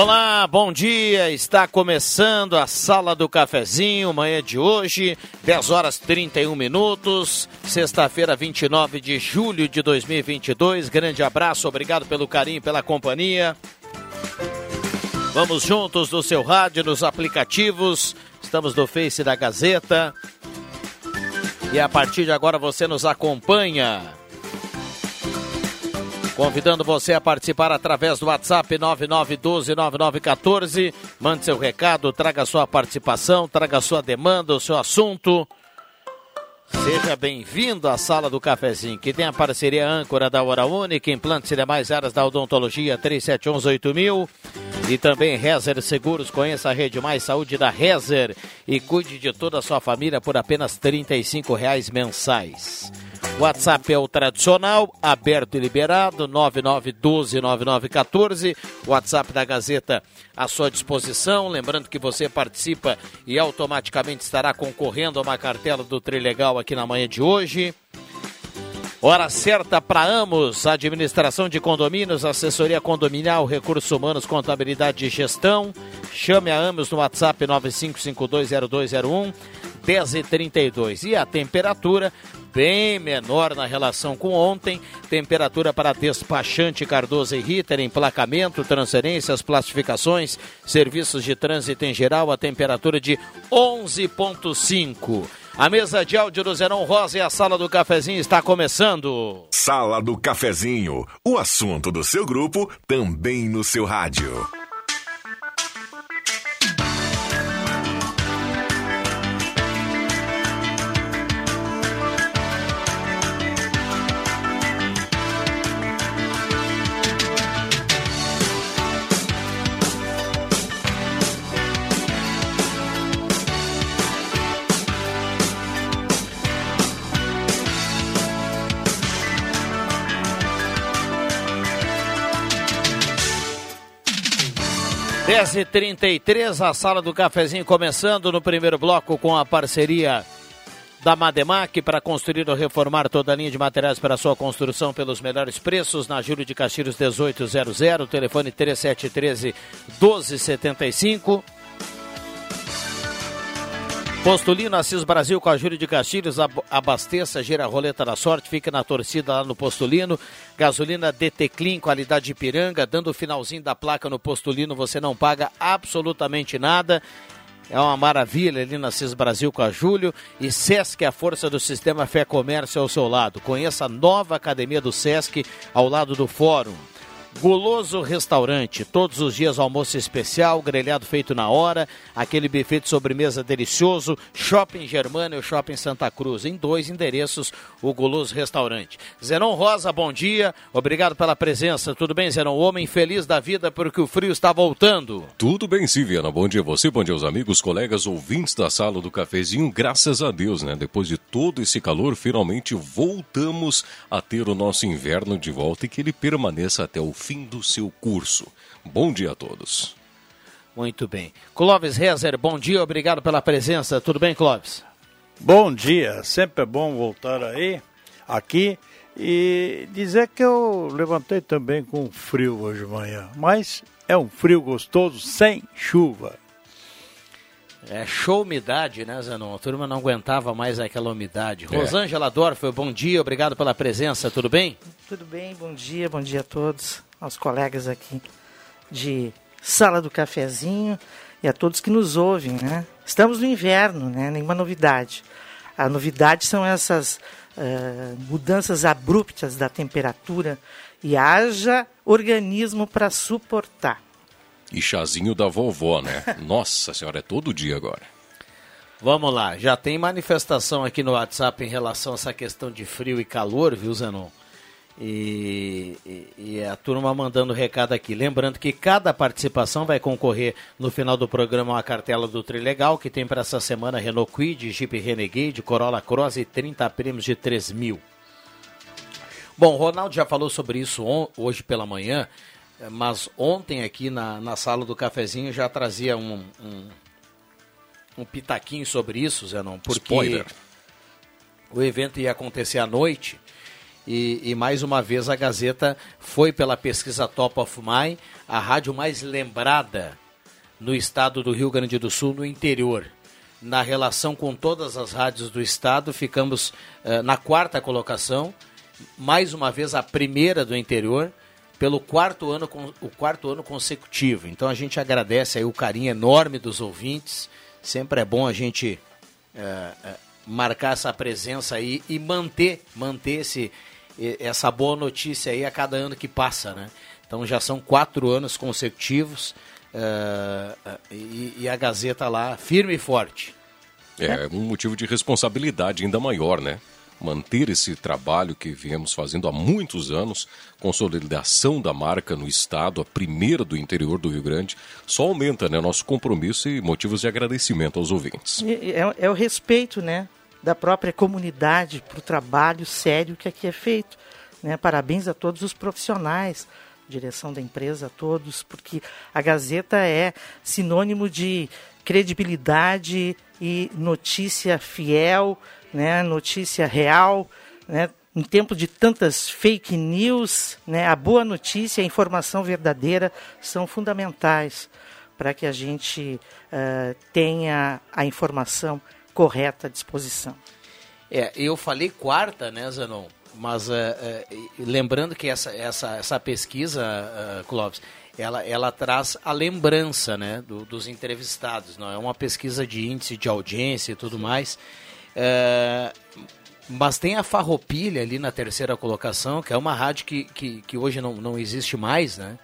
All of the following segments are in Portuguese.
Olá, bom dia. Está começando a Sala do Cafezinho, manhã de hoje, 10 horas 31 minutos, sexta-feira, 29 de julho de 2022. Grande abraço, obrigado pelo carinho, pela companhia. Vamos juntos no seu rádio, nos aplicativos. Estamos no Face da Gazeta. E a partir de agora você nos acompanha Convidando você a participar através do WhatsApp 99129914. Mande seu recado, traga sua participação, traga sua demanda, o seu assunto. Seja bem-vindo à Sala do Cafezinho, que tem a parceria âncora da Hora Única, implantes e demais áreas da odontologia 37118000 e também Rezer Seguros. Conheça a Rede Mais Saúde da Rezer e cuide de toda a sua família por apenas R$ reais mensais. WhatsApp é o tradicional, aberto e liberado, 99129914. WhatsApp da Gazeta à sua disposição. Lembrando que você participa e automaticamente estará concorrendo a uma cartela do Trilegal aqui na manhã de hoje. Hora certa para Amos, administração de condomínios, assessoria condominial, recursos humanos, contabilidade e gestão. Chame a Amos no WhatsApp 95520201 10h32. E a temperatura bem menor na relação com ontem. Temperatura para despachante Cardoso e Ritter, emplacamento, transferências, classificações, serviços de trânsito em geral, a temperatura de 11,5. A mesa de áudio do Zenon Rosa e a sala do cafezinho está começando. Sala do cafezinho, o assunto do seu grupo também no seu rádio. Dez e trinta a sala do cafezinho começando no primeiro bloco com a parceria da Mademac para construir ou reformar toda a linha de materiais para sua construção pelos melhores preços na Júlio de Castilhos 1800, telefone 3713 1275. Postulino Assis Brasil com a Júlio de Castilhos, abasteça, gira a roleta da sorte, fica na torcida lá no Postulino. Gasolina DT Clean, qualidade de piranga, dando o finalzinho da placa no Postulino, você não paga absolutamente nada. É uma maravilha ali na CIS Brasil com a Júlio. E Sesc, a força do sistema Fé Comércio ao seu lado. Conheça a nova academia do Sesc ao lado do Fórum. Goloso Restaurante, todos os dias almoço especial, grelhado feito na hora, aquele buffet de sobremesa delicioso, Shopping Germânia e Shopping Santa Cruz, em dois endereços, o Goloso Restaurante. Zenon Rosa, bom dia, obrigado pela presença, tudo bem Zenon? Homem feliz da vida porque o frio está voltando. Tudo bem sim, Viana, bom dia a você, bom dia aos amigos, colegas, ouvintes da sala do cafezinho, graças a Deus, né? Depois de todo esse calor, finalmente voltamos a ter o nosso inverno de volta e que ele permaneça até o fim do seu curso. Bom dia a todos. Muito bem. Clóvis Rezer, bom dia, obrigado pela presença. Tudo bem, Clóvis? Bom dia, sempre é bom voltar aí, aqui, e dizer que eu levantei também com frio hoje de manhã, mas é um frio gostoso, sem chuva. É show umidade, né, Zenon? A turma não aguentava mais aquela umidade. É. Rosângela Dorfer, bom dia, obrigado pela presença, tudo bem? Tudo bem, bom dia, bom dia a todos aos colegas aqui de Sala do Cafezinho e a todos que nos ouvem, né? Estamos no inverno, né? Nenhuma novidade. A novidade são essas uh, mudanças abruptas da temperatura e haja organismo para suportar. E chazinho da vovó, né? Nossa senhora, é todo dia agora. Vamos lá, já tem manifestação aqui no WhatsApp em relação a essa questão de frio e calor, viu, Zenon? E, e, e, a turma mandando recado aqui. Lembrando que cada participação vai concorrer no final do programa uma cartela do Trilegal, que tem para essa semana Renault Quid, Jeep Renegade, Corolla Cross e 30 prêmios de 3 mil. Bom, Ronaldo já falou sobre isso hoje pela manhã, mas ontem aqui na, na sala do cafezinho já trazia um, um, um pitaquinho sobre isso, Zenon, porque Spoiler. o evento ia acontecer à noite e, e, mais uma vez a Gazeta foi pela pesquisa Top of Mind, a rádio mais lembrada no estado do Rio Grande do Sul, no interior. Na relação com todas as rádios do estado, ficamos uh, na quarta colocação, mais uma vez a primeira do interior, pelo quarto ano, o quarto ano consecutivo. Então a gente agradece aí o carinho enorme dos ouvintes. Sempre é bom a gente uh, uh, marcar essa presença aí e manter, manter esse, essa boa notícia aí a cada ano que passa, né? Então já são quatro anos consecutivos uh, e, e, a Gazeta lá firme e forte. É um motivo de responsabilidade ainda maior, né? Manter esse trabalho que viemos fazendo há muitos anos, consolidação da marca no estado, a primeira do interior do Rio Grande, só aumenta né, nosso compromisso e motivos de agradecimento aos ouvintes. É, é o respeito, né? Da própria comunidade para o trabalho sério que aqui é feito. Né? Parabéns a todos os profissionais, direção da empresa, a todos, porque a Gazeta é sinônimo de credibilidade e notícia fiel, né? notícia real. Né? Em tempo de tantas fake news, né? a boa notícia a informação verdadeira são fundamentais para que a gente uh, tenha a informação correta disposição. É, eu falei quarta, né, Zanon? Mas é, é, lembrando que essa, essa, essa pesquisa, uh, Clóvis, ela, ela traz a lembrança né, do, dos entrevistados. Não é uma pesquisa de índice de audiência e tudo mais. É, mas tem a Farroupilha ali na terceira colocação, que é uma rádio que, que, que hoje não, não existe mais, né?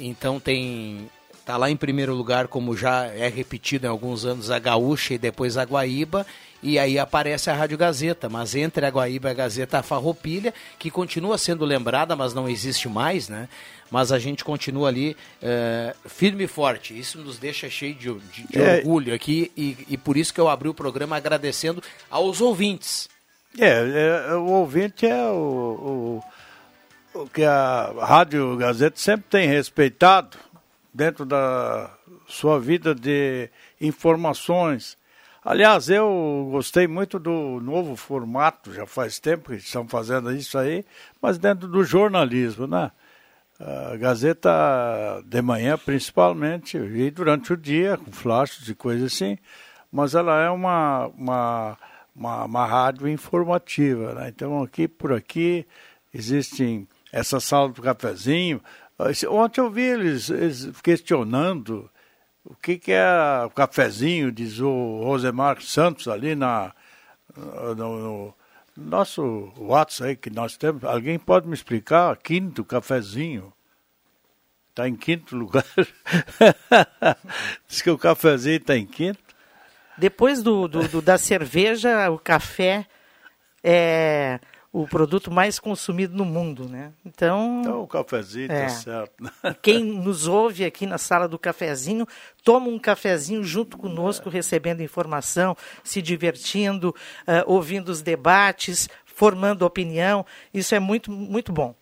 Então tem Está lá em primeiro lugar, como já é repetido em alguns anos, a Gaúcha e depois a Guaíba. E aí aparece a Rádio Gazeta, mas entre a Guaíba e a Gazeta a Farroupilha, que continua sendo lembrada, mas não existe mais, né? Mas a gente continua ali é, firme e forte. Isso nos deixa cheio de, de, de é. orgulho aqui e, e por isso que eu abri o programa agradecendo aos ouvintes. É, é o ouvinte é o, o, o que a Rádio Gazeta sempre tem respeitado dentro da sua vida de informações. Aliás, eu gostei muito do novo formato, já faz tempo que estão fazendo isso aí, mas dentro do jornalismo, né? A Gazeta de manhã, principalmente, e durante o dia, com flashes e coisas assim, mas ela é uma, uma, uma, uma rádio informativa, né? Então, aqui por aqui, existem essa sala do cafezinho, Ontem eu vi eles, eles questionando o que, que é o cafezinho, diz o Rosemar Santos ali na, no, no nosso WhatsApp aí que nós temos. Alguém pode me explicar? Quinto cafezinho. Está em quinto lugar. diz que o cafezinho está em quinto. Depois do, do, do, da cerveja, o café é o produto mais consumido no mundo, né? Então, então o cafezinho tá é, tá certo. quem nos ouve aqui na sala do cafezinho, toma um cafezinho junto conosco, é. recebendo informação, se divertindo, uh, ouvindo os debates, formando opinião. Isso é muito, muito bom.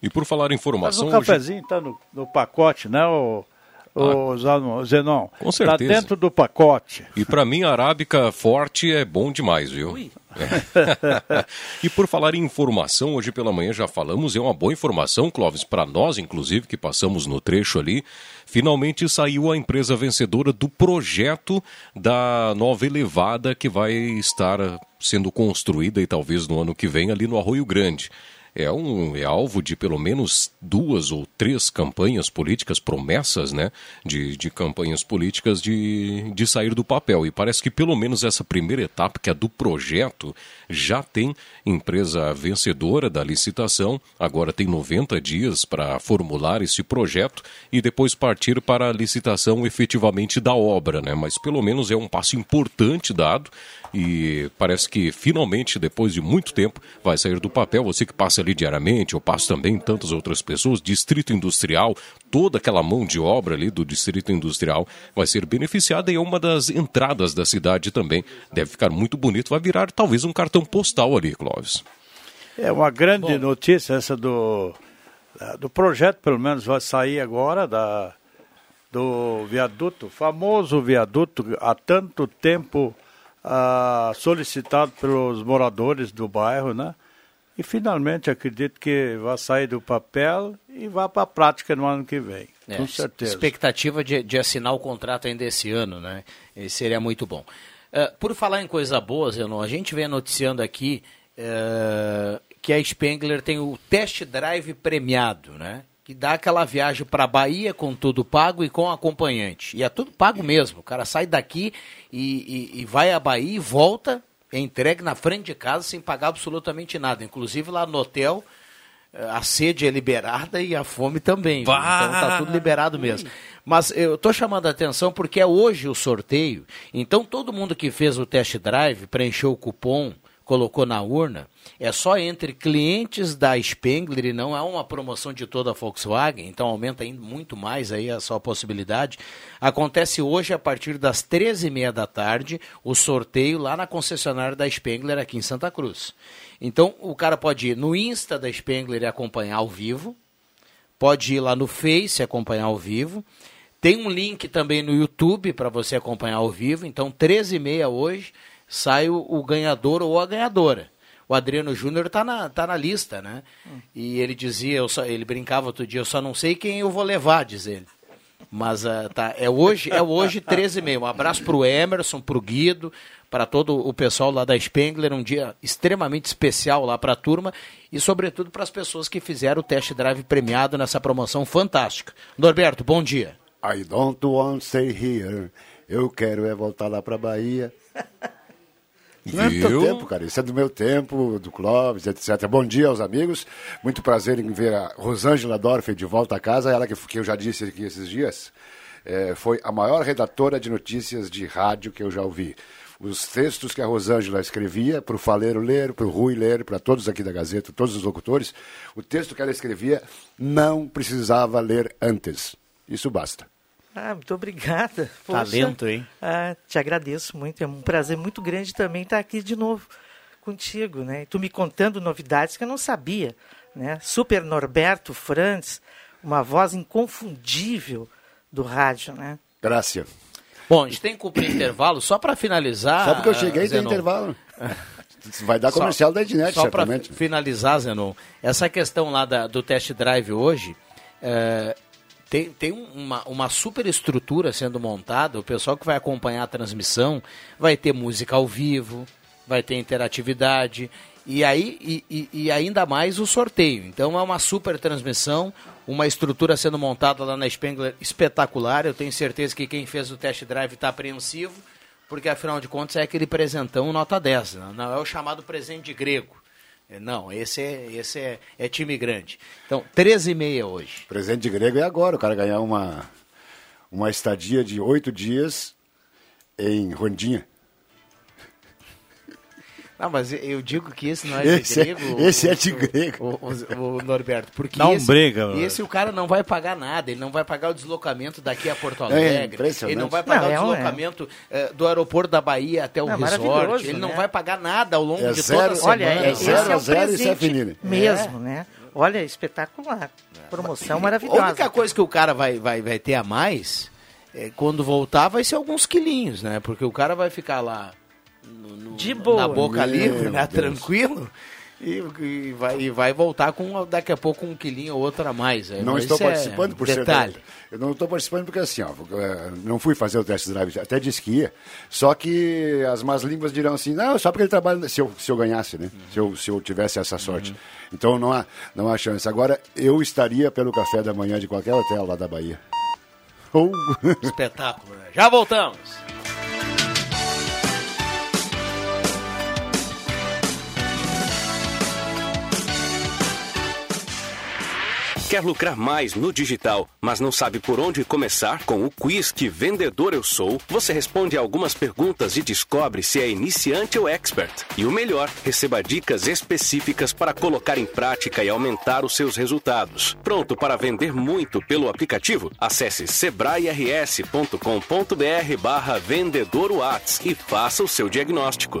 E por falar em informação... Mas o cafezinho está hoje... no, no, pacote, né, o, o ah, Zenon? Com tá certeza. Está dentro do pacote. E para mim a arábica forte é bom demais, viu? Ui. É. e por falar em informação, hoje pela manhã já falamos, é uma boa informação, Clóvis, para nós, inclusive, que passamos no trecho ali. Finalmente saiu a empresa vencedora do projeto da nova elevada que vai estar sendo construída e talvez no ano que vem ali no Arroio Grande é, um, é alvo de pelo menos duas ou três campanhas políticas, promessas né, de, de campanhas políticas de, de sair do papel. E parece que pelo menos essa primeira etapa, que é do projeto, já tem empresa vencedora da licitação. Agora tem 90 dias para formular esse projeto e depois partir para a licitação efetivamente da obra. Né? Mas pelo menos é um passo importante dado e parece que finalmente, depois de muito tempo, vai sair do papel. Você que passa passa ali diariamente, eu passo também tantas outras pessoas, distrito industrial, toda aquela mão de obra ali do distrito industrial vai ser beneficiada e é uma das entradas da cidade também. Deve ficar muito bonito, vai virar talvez um cartão postal ali, Clóvis. É uma grande Bom. notícia essa do, do projeto, pelo menos vai sair agora, da, do viaduto, famoso viaduto, há tanto tempo ah, solicitado pelos moradores do bairro, né? E finalmente acredito que vai sair do papel e vá para a prática no ano que vem, é, com certeza. Expectativa de, de, assinar o contrato ainda esse ano, né? E seria muito bom. Uh, por falar em coisa boa, Zenon, a gente vem noticiando aqui uh, que a Spengler tem o test drive premiado, né? que dá aquela viagem para Bahia com tudo pago e com acompanhante. E é tudo pago mesmo. O cara sai daqui e, e, e vai à Bahia e volta, entregue na frente de casa sem pagar absolutamente nada. Inclusive lá no hotel, eh, a sede é liberada e a fome também. Então tá tudo liberado mesmo. Mas eu estou chamando a atenção porque é hoje o sorteio. Então todo mundo que fez o test drive, preencheu o cupom, colocou na urna, é só entre clientes da Spengler e não é uma promoção de toda a Volkswagen, então aumenta ainda muito mais aí a sua possibilidade. Acontece hoje a partir das 13h30 da tarde o sorteio lá na concessionária da Spengler aqui em Santa Cruz. Então o cara pode ir no Insta da Spengler e acompanhar ao vivo, pode ir lá no Face acompanhar ao vivo. Tem um link também no YouTube para você acompanhar ao vivo. Então, 13h30 hoje, sai o, o ganhador ou a ganhadora. O Adriano Júnior está na, tá na lista, né? Hum. E ele dizia, só, ele brincava outro dia, eu só não sei quem eu vou levar, diz ele. Mas uh, tá, é hoje, é hoje 13 e meio. Um abraço para o Emerson, para o Guido, para todo o pessoal lá da Spengler, um dia extremamente especial lá para a turma e sobretudo para as pessoas que fizeram o test drive premiado nessa promoção fantástica. Norberto, bom dia. I don't want to stay here. Eu quero é voltar lá para Bahia. Não é do teu tempo, cara. Isso é do meu tempo, do Clóvis, etc. Bom dia aos amigos. Muito prazer em ver a Rosângela Dorf de volta a casa. Ela que, que eu já disse aqui esses dias. É, foi a maior redatora de notícias de rádio que eu já ouvi. Os textos que a Rosângela escrevia, para o Faleiro ler, para o Rui ler, para todos aqui da Gazeta, todos os locutores, o texto que ela escrevia não precisava ler antes. Isso basta. Ah, muito obrigada. Poxa, Talento, hein? Ah, te agradeço muito. É um prazer muito grande também estar aqui de novo contigo, né? Tu me contando novidades que eu não sabia, né? Super Norberto Franz, uma voz inconfundível do rádio, né? Graças. Bom, a gente tem que cumprir intervalo só para finalizar. Só porque eu cheguei tem intervalo. Vai dar comercial só, da Ednet, Só para finalizar, Zenon, essa questão lá da, do test drive hoje, é, tem, tem uma, uma super estrutura sendo montada. O pessoal que vai acompanhar a transmissão vai ter música ao vivo, vai ter interatividade e aí e, e, e, ainda mais o sorteio. Então é uma super transmissão, uma estrutura sendo montada lá na Spengler espetacular. Eu tenho certeza que quem fez o test drive está apreensivo, porque afinal de contas é aquele presentão nota 10, né? não é o chamado presente de grego. É, não, esse é, esse é, é time grande. Então, 13 e meia hoje. Presente de grego é agora, o cara ganhar uma, uma estadia de oito dias em Rondinha. Não, mas eu digo que esse não é de esse é- grego. É, esse o, é de grego. O, o, o, Norberto. Porque não esse, briga. Esse o cara não vai pagar nada. Ele não vai pagar o deslocamento daqui a Porto é, Alegre. É ele não vai pagar não, o é deslocamento é. do aeroporto da Bahia até o não, resort. Ele né? não vai pagar nada ao longo de zero, toda a semana. Olha, é, zero a zero e é Mesmo, né? Olha, espetacular. Promoção maravilhosa. A única coisa que o cara vai, vai, vai ter a mais, quando voltar, vai ser alguns quilinhos, né? Porque o cara vai ficar lá no, no, de boa. na boca Meu livre, né? Tranquilo. E, e, vai, e vai voltar com daqui a pouco um quilinho ou outro a mais. Não estou é participando é por detalhe. ser. Eu não estou participando porque assim, ó, é, não fui fazer o teste drive, até disse que ia. Só que as más línguas dirão assim, não, só porque ele trabalha. Se eu, se eu ganhasse, né? Uhum. Se, eu, se eu tivesse essa sorte. Uhum. Então não há, não há chance. Agora, eu estaria pelo café da manhã de qualquer hotel lá da Bahia. Espetáculo, né? Já voltamos. Quer lucrar mais no digital, mas não sabe por onde começar? Com o quiz Que Vendedor Eu Sou, você responde algumas perguntas e descobre se é iniciante ou expert. E o melhor, receba dicas específicas para colocar em prática e aumentar os seus resultados. Pronto para vender muito pelo aplicativo? Acesse sebrae-rs.com.br barra vendedor e faça o seu diagnóstico.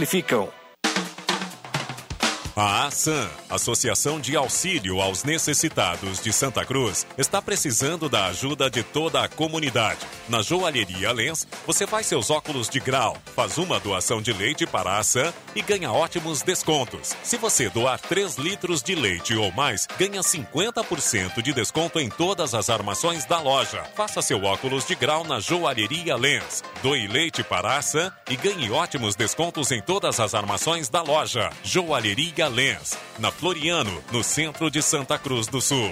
simplificam. A ASAM, Associação de Auxílio aos Necessitados de Santa Cruz, está precisando da ajuda de toda a comunidade. Na Joalheria Lens, você faz seus óculos de grau, faz uma doação de leite para a ASAM e ganha ótimos descontos. Se você doar 3 litros de leite ou mais, ganha 50% de desconto em todas as armações da loja. Faça seu óculos de grau na Joalheria Lens. Doe leite para a ASAM e ganhe ótimos descontos em todas as armações da loja. Joalheria Lens, na Floriano, no centro de Santa Cruz do Sul.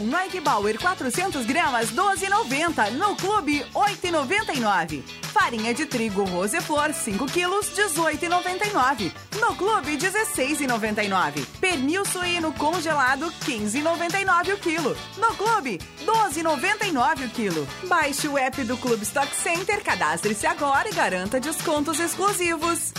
Bombom Nike Bauer 400 gramas 12,90 no Clube 8,99. Farinha de trigo Roseflor 5 quilos 18,99 no Clube 16,99. Pernil suíno congelado 15,99 o quilo no Clube 12,99 o quilo. Baixe o app do Clube Stock Center, cadastre-se agora e garanta descontos exclusivos.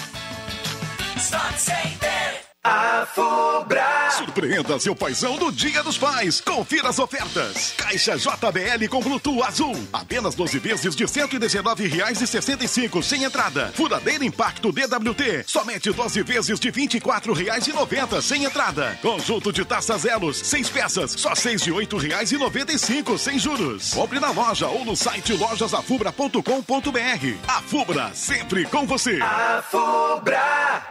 Stock Center. A Fubra. Surpreenda seu paizão do Dia dos Pais. Confira as ofertas. Caixa JBL com Bluetooth azul. Apenas 12 vezes de R$ 119,65 sem entrada. Furadeira Impacto DWT. Somente 12 vezes de R$ 24,90 sem entrada. Conjunto de taças Elos, 6 peças, só 6 de R$ 8,95 sem juros. Compre na loja ou no site lojasafubra.com.br. A Fubra, sempre com você. A Fubra.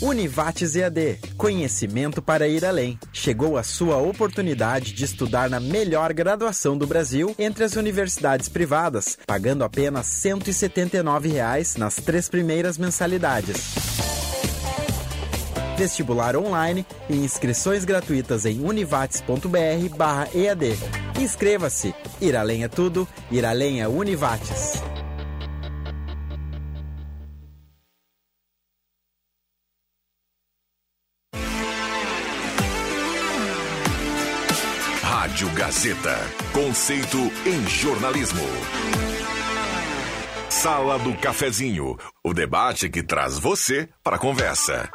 Univates EAD, conhecimento para ir além. Chegou a sua oportunidade de estudar na melhor graduação do Brasil entre as universidades privadas, pagando apenas 179 reais nas três primeiras mensalidades. Vestibular online e inscrições gratuitas em univates.br/ead. Inscreva-se. Ir além é tudo. Ir além é Univates. Rádio Gazeta. Conceito em jornalismo. Sala do Cafezinho. O debate que traz você para a conversa.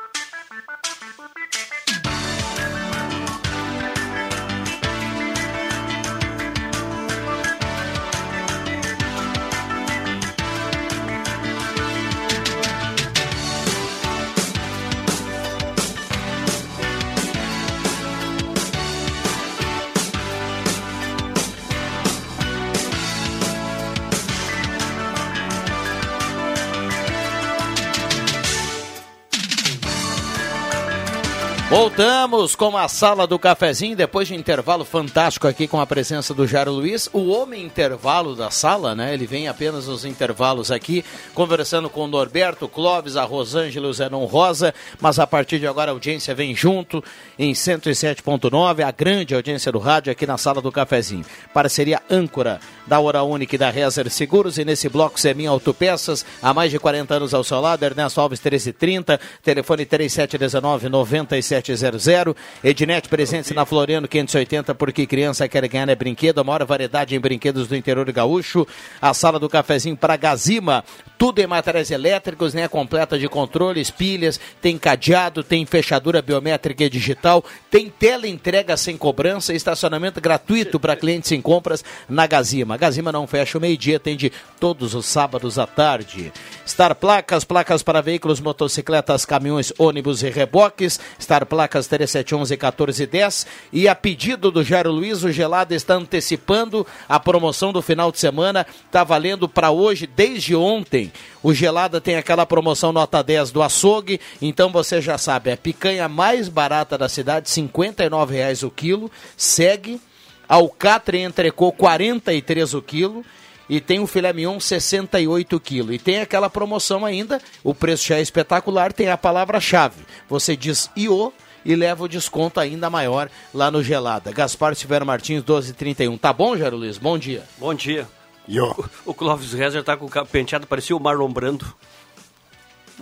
Voltamos com a sala do cafezinho, depois de intervalo fantástico aqui com a presença do Jairo Luiz, o homem intervalo da sala, né? Ele vem apenas nos intervalos aqui, conversando com o Norberto, Clóvis, a Rosângela o Zenon Rosa, mas a partir de agora a audiência vem junto em 107.9, a grande audiência do rádio aqui na sala do cafezinho. Parceria âncora da Hora Única e da Rezer Seguros, e nesse bloco Semin Autopeças, há mais de 40 anos ao seu lado, Ernesto Alves 1330, telefone 3719 97 3700. Ednet presente na Floriano 580, porque criança quer ganhar é brinquedo. A maior variedade em brinquedos do interior gaúcho. A sala do cafezinho para Gazima. Tudo em materiais elétricos, né? Completa de controles, pilhas, tem cadeado, tem fechadura biométrica e digital, tem tela entrega sem cobrança, estacionamento gratuito para clientes em compras na Gazima. Gazima não fecha o meio-dia, atende todos os sábados à tarde. Star Placas, placas para veículos, motocicletas, caminhões, ônibus e reboques. Star placas 3711 1410 e a pedido do Jairo Luiz, o Gelado está antecipando a promoção do final de semana, está valendo para hoje, desde ontem. O Gelada tem aquela promoção nota 10 do açougue, então você já sabe, a picanha mais barata da cidade, R$ reais o quilo, segue, alcatre entrecô 43 o quilo, e tem o filé mignon 68 quilos. E tem aquela promoção ainda, o preço já é espetacular, tem a palavra-chave. Você diz IO e leva o desconto ainda maior lá no Gelada. Gaspar Silveira Martins, 1231. Tá bom, Jairo Luiz? Bom dia. Bom dia. Yo. O, o Clóvis Rezer tá com o penteado, parecia o Marlon Brando.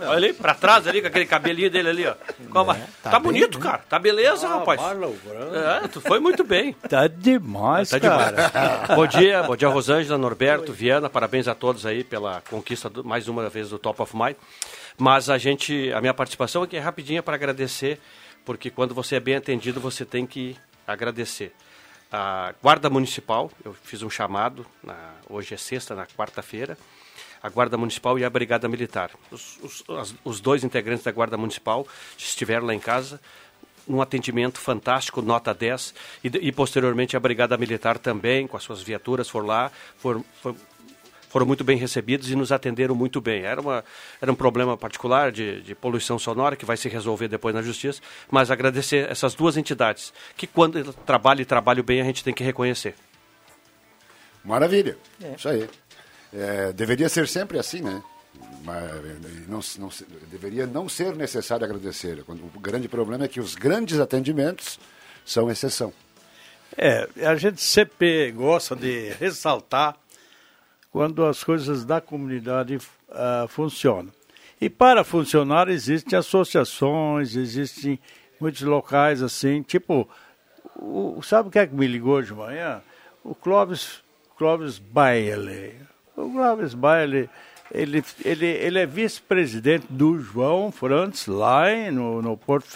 Olha ali, pra trás ali, com aquele cabelinho dele ali, ó. É, tá, tá bonito, bem, cara. Tá beleza, ah, rapaz. Marlon Brando. É, tu foi muito bem. Tá demais, tá cara. Demais. bom dia, bom dia, Rosângela, Norberto, Oi. Viana. Parabéns a todos aí pela conquista, do, mais uma vez, do Top of Mind. Mas a gente, a minha participação aqui é rapidinha para agradecer porque quando você é bem atendido, você tem que agradecer. A Guarda Municipal, eu fiz um chamado, na, hoje é sexta, na quarta-feira, a Guarda Municipal e a Brigada Militar. Os, os, os, dois integrantes da Guarda Municipal estiveram lá em casa, um atendimento fantástico, nota 10, e, e posteriormente a Brigada Militar também, com as suas viaturas, foram lá, foram, foram foram muito bem recebidos e nos atenderam muito bem. Era, uma, era um problema particular de, de poluição sonora que vai se resolver depois na justiça, mas agradecer essas duas entidades, que quando trabalham e trabalham bem, a gente tem que reconhecer. Maravilha, é. isso aí. É, deveria ser sempre assim, né? Mas não, não, deveria não ser necessário agradecer. O grande problema é que os grandes atendimentos são exceção. É, a gente sempre gosta de ressaltar quando as coisas da comunidade uh, funcionam. E para funcionar existem associações, existem muitos locais assim, tipo, o, sabe o que é que me ligou de manhã? O Clóvis, Clóvis Bailey. O Clóvis Bailey, ele, ele, ele é vice-presidente do João Frantz lá no, no Porto.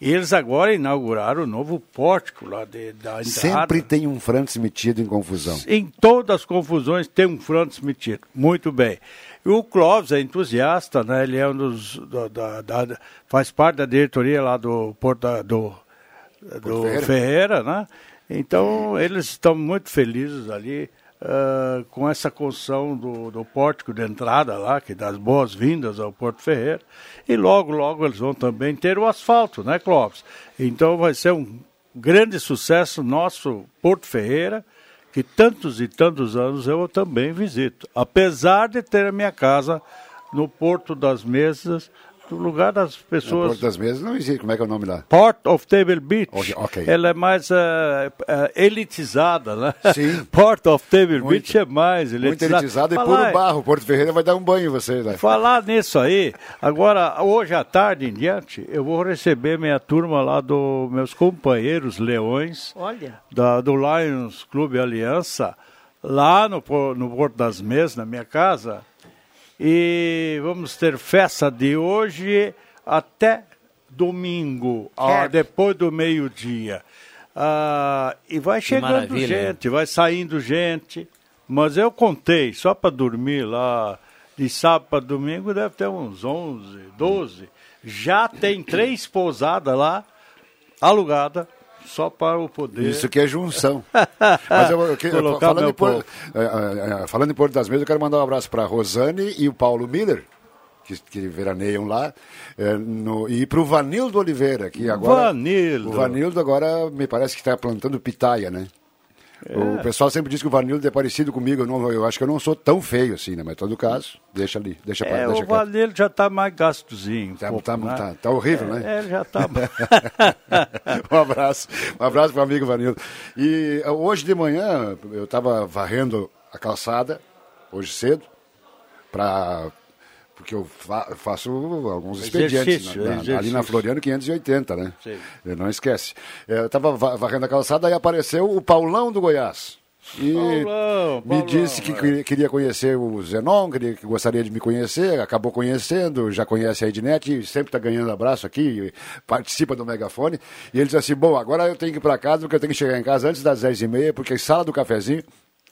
Eles agora inauguraram o novo pórtico lá de, da entrada. Sempre tem um Frantz metido em confusão. Em todas as confusões tem um Frantz metido. Muito bem. E o Clóvis é entusiasta, né? Ele é um dos. Da, da, da, faz parte da diretoria lá do Porto do, do Ferreira. Ferreira, né? Então eles estão muito felizes ali uh, com essa construção do, do pórtico de entrada lá, que dá as boas-vindas ao Porto Ferreira. E logo, logo eles vão também ter o asfalto, né, Clóvis? Então vai ser um grande sucesso nosso Porto Ferreira, que tantos e tantos anos eu também visito. Apesar de ter a minha casa no Porto das Mesas, do lugar das pessoas. Porto das Mesas não existe. Como é que é o nome lá? Port of Table Beach. Okay, okay. Ela é mais uh, uh, elitizada, né? Sim. Port of Table muito, Beach é mais elitizada. Muito elitizada e puro barro. Porto Ferreira vai dar um banho em você, né? Falar nisso aí, agora, hoje à tarde em diante, eu vou receber minha turma lá dos meus companheiros leões. Olha. Da, do Lions Clube Aliança, lá no, no Porto das Mesas, na minha casa e vamos ter festa de hoje até domingo, ah, depois do meio-dia. Ah, e vai chegando gente, vai saindo gente. Mas eu contei, só para dormir lá, de sábado para domingo, deve ter uns 11, 12. Já tem três pousadas lá, alugada, só para o poder. Isso que é junção. Mas eu, eu, eu falando, em Porto, é, é, é, falando em Porto das Mesas, eu quero mandar um abraço para a Rosane e o Paulo Miller, que, que veraneiam lá, é, no, e para o Vanildo Oliveira, que agora. Vanildo. O Vanildo agora me parece que está plantando pitaia, né? É. O pessoal sempre diz que o Vanildo é parecido comigo. Eu, não, eu acho que eu não sou tão feio assim, né? Mas em todo caso, deixa ali. Deixa pra, É, deixa o Vanildo já está mais gastozinho. um Tá- pouco, tá- né? tá- tá horrível, É, né? É, já está. um abraço. Um abraço para o amigo Vanildo. E eh, hoje de manhã eu estava varrendo a calçada, hoje cedo, para. Porque eu fa- faço alguns expedientes na- na- ali exercício. na Floriano 580, né? Sim. Eh, Não esquece. Eh, Eu estava varrendo a calçada e apareceu o Paulão do Goiás. E Paulão, me Paulão, disse que é. queria- conhecer o Zenon, que gostaria de me conhecer, acabou conhecendo, já conhece a Ednet, sempre está ganhando abraço aqui, participa do megafone. E ele disse assim: Bom, agora eu tenho que ir para casa, porque eu tenho que chegar em casa antes das 10h30, porque a sala do cafezinho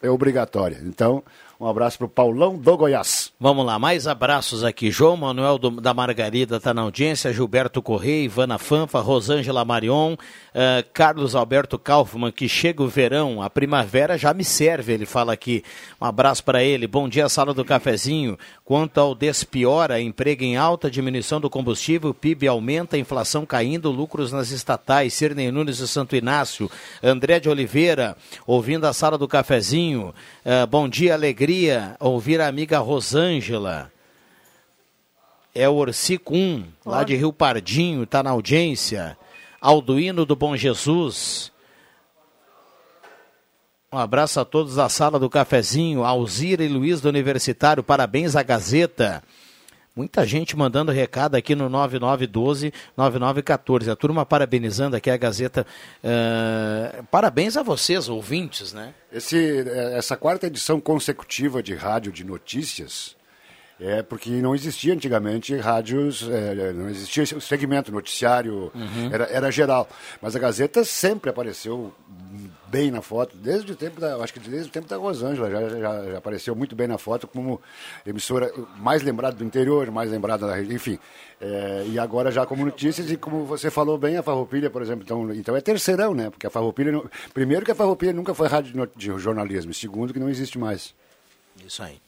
é obrigatória. Então, um abraço para o Paulão do Goiás. Vamos lá, mais abraços aqui. João Manuel do- da Margarida está na audiência, Gilberto Correia, Ivana Fanfa, Rosângela Marion, eh, Carlos Alberto Kaufmann, que chega o verão, a primavera já me serve, ele fala aqui. Um abraço para ele. Bom dia, sala do cafezinho. Quanto ao despiora, emprego em alta, diminuição do combustível, PIB aumenta, inflação caindo, lucros nas estatais. Sirnei Nunes e Santo Inácio, André de Oliveira, ouvindo a sala do cafezinho. Eh, bom dia, alegria. Ouvir a amiga Rosângela. É o Orcico 1, lá de Rio Pardinho, está na audiência. Alduíno do Bom Jesus. Um abraço a todos da sala do cafezinho. Alzira e Luiz do Universitário, parabéns à Gazeta. Muita gente mandando recado aqui no 9912-9914. A turma parabenizando aqui a Gazeta. eh, parabéns a vocês, ouvintes, né? Esse, eh, essa quarta edição consecutiva de rádio de notícias é porque não existia antigamente rádios, eh, não existia esse segmento noticiário, Uhum. era, era geral. Mas a Gazeta sempre apareceu bem na foto, desde o tempo da, acho que desde o tempo da Rosângela, já, já, já apareceu muito bem na foto como emissora mais lembrada do interior, mais lembrada da região, enfim. Eh, e agora já como notícias e como você falou bem, a Farroupilha, por exemplo, então, então é terceirão, né? Porque a Farroupilha, não- primeiro que a Farroupilha nunca foi rádio de jornalismo, segundo que não existe mais. Isso aí.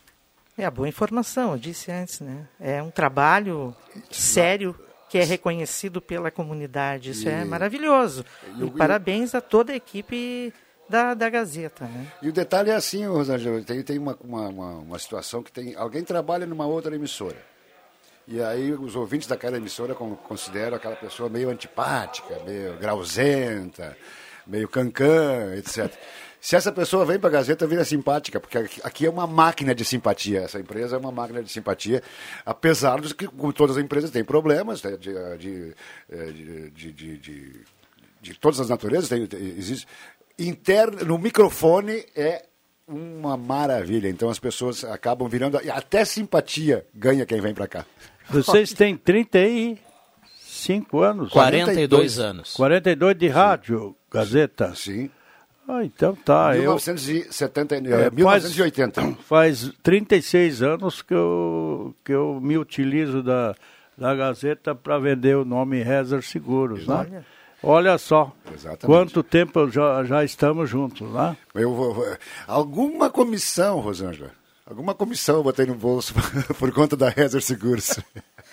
É a boa informação, eu disse antes, né? É um trabalho sério que é reconhecido pela comunidade. Isso é E- maravilhoso. e E, parabéns a toda a equipe da, da Gazeta, né? E o detalhe é assim, Rosângela, tem, tem uma, uma, uma, situação que tem. Alguém trabalha numa outra emissora. E aí os ouvintes daquela emissora con- consideram aquela pessoa meio antipática, meio grauzenta, meio cancã, etc. Se essa pessoa vem para a Gazeta, vira simpática, porque aqui- é uma máquina de simpatia. Essa empresa é uma máquina de simpatia, apesar de que, como todas as empresas, tem problemas né, de, de, eh, de, de, de- de- de todas as naturezas. Tem, existe, interno, no microfone é uma maravilha. Então as pessoas acabam virando. e Até simpatia ganha quem vem para cá. Vocês têm 35 anos? 42 anos. 42 de rádio, Gazeta? Sim. Ah, então tá. eu- 1970, É, eh, 1980. Faz, faz 36 anos que eu, que eu me utilizo da, da Gazeta para vender o nome Rezer Seguros. Né? Olha. Olha só Exatamente. quanto tempo já, já estamos juntos. Né? Eu vou- vou- alguma comissão, Rosângela, alguma comissão eu botei no bolso por conta da Rezer Seguros.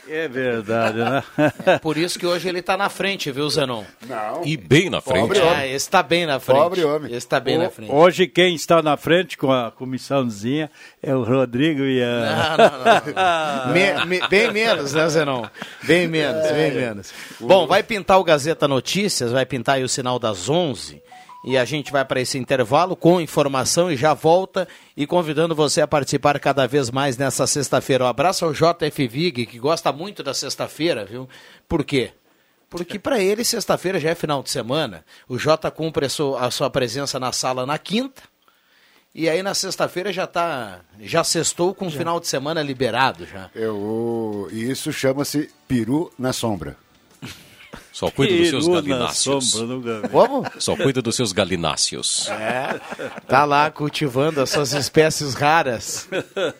É verdade, né? É por isso que hoje ele está na frente, viu, Zenon? Não. E bem na frente. Pobre homem. esse está bem na frente. Pobre homem. Esse está bem O- na frente. Hoje quem está na frente com a comissãozinha é o Rodrigo e a... Não, não, não. Me- me- bem menos, né, Zenon? Bem menos, bem menos. Bom, vai pintar o Gazeta Notícias, vai pintar aí o sinal das 11 e a gente vai para esse intervalo com informação e já volta e convidando você a participar cada vez mais nessa sexta-feira. Um abraço ao JF Vig, que gosta muito da sexta-feira, viu? Por quê? Porque para ele sexta-feira já é final de semana. O Jota cumpre a sua, a sua presença na sala na quinta. E aí na sexta-feira já tá, já sextou com o final de semana liberado já. Eu, e isso chama-se peru na sombra. Só cuida dos seus galináceos. sombra. Como? Só cuida dos seus galináceos. É, tá lá cultivando as suas espécies raras.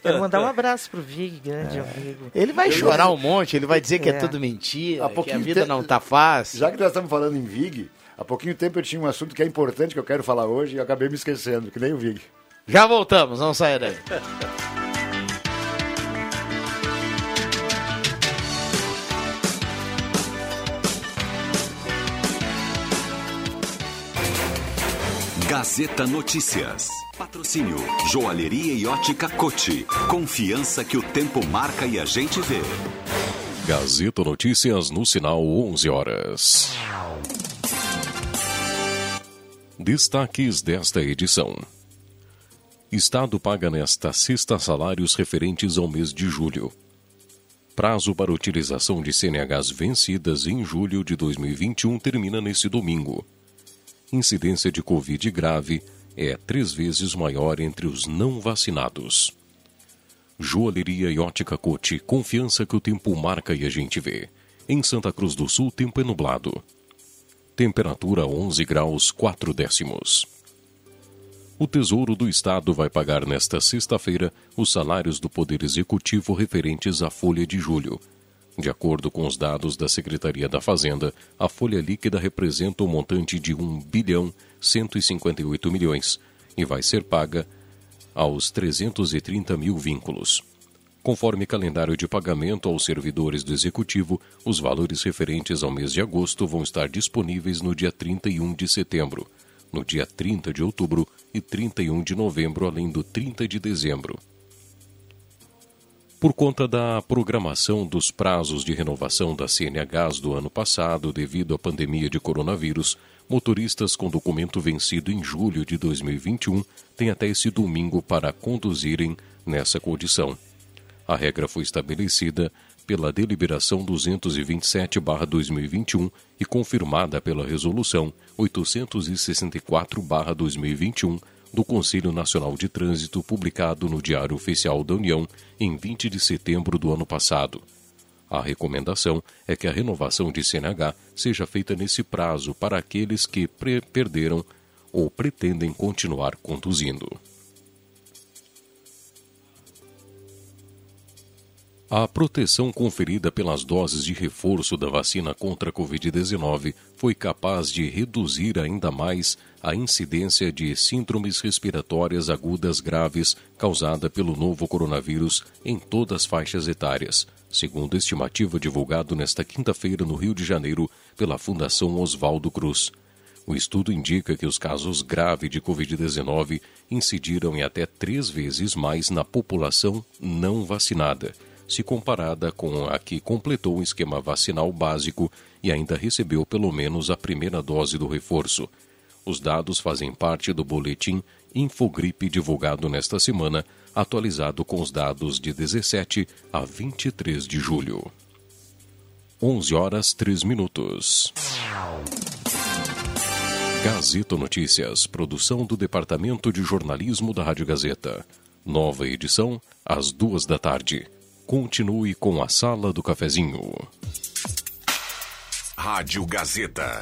Quero mandar um abraço pro Vig, grande amigo. Ele vai chorar um monte, ele vai dizer que é, É. tudo mentira, Há que a vida te- não tá fácil. Já que nós estamos falando em Vig, há pouquinho tempo eu tinha um assunto que é importante que eu quero falar hoje e eu acabei me esquecendo, que nem o Vig. Já voltamos, não saia daí. Gazeta Notícias. Patrocínio Joalheria e Ótica Cote. Confiança que o tempo marca e a gente vê. Gazeta Notícias no sinal 11 horas. Destaques desta edição. Estado paga nesta sexta salários referentes ao mês de julho. Prazo para utilização de CNHs vencidas em julho de 2021 termina nesse domingo. Incidência de Covid grave é três vezes maior entre os não vacinados. Joalheria e ótica Cote, confiança que o tempo marca e a gente vê. Em Santa Cruz do Sul, tempo é nublado. Temperatura 11 graus 4 décimos. O Tesouro do Estado vai pagar nesta sexta-feira os salários do Poder Executivo referentes à folha de julho. De acordo com os dados da Secretaria da Fazenda, a folha líquida representa um montante de 1 bilhão 158 milhões e vai ser paga aos 330 mil vínculos. Conforme calendário de pagamento aos servidores do Executivo, os valores referentes ao mês de agosto vão estar disponíveis no dia 31 de setembro no dia 30 de outubro e 31 de novembro, além do 30 de dezembro. Por conta da programação dos prazos de renovação da CNHs do ano passado devido à pandemia de coronavírus, motoristas com documento vencido em julho de 2021 têm até esse domingo para conduzirem nessa condição. A regra foi estabelecida pela Deliberação 227-2021 e confirmada pela Resolução 864-2021 do Conselho Nacional de Trânsito, publicado no Diário Oficial da União em 20 de setembro do ano passado. A recomendação é que a renovação de CNH seja feita nesse prazo para aqueles que perderam ou pretendem continuar conduzindo. A proteção conferida pelas doses de reforço da vacina contra a Covid-19 foi capaz de reduzir ainda mais a incidência de síndromes respiratórias agudas graves causada pelo novo coronavírus em todas as faixas etárias, segundo estimativa divulgada nesta quinta-feira no Rio de Janeiro pela Fundação Oswaldo Cruz. O estudo indica que os casos graves de Covid-19 incidiram em até três vezes mais na população não vacinada se comparada com a que completou o esquema vacinal básico e ainda recebeu pelo menos a primeira dose do reforço. Os dados fazem parte do boletim Infogripe divulgado nesta semana, atualizado com os dados de 17 a 23 de julho. 11 horas 3 minutos. Gazeta Notícias, produção do Departamento de Jornalismo da Rádio Gazeta. Nova edição, às duas da tarde. Continue com a Sala do Cafezinho. Rádio Gazeta.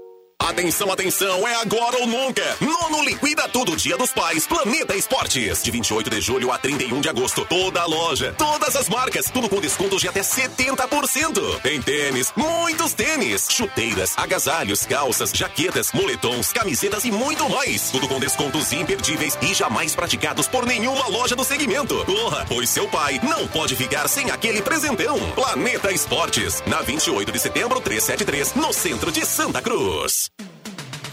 Atenção, atenção, é agora ou nunca. Nono Liquida Tudo Dia dos Pais, Planeta Esportes. De 28 de julho a 31 de agosto, toda a loja, todas as marcas, tudo com descontos de até 70%. Tem tênis, muitos tênis, chuteiras, agasalhos, calças, jaquetas, moletons, camisetas e muito mais. Tudo com descontos imperdíveis e jamais praticados por nenhuma loja do segmento. Porra, pois seu pai não pode ficar sem aquele presentão. Planeta Esportes, na 28 de setembro 373, no centro de Santa Cruz.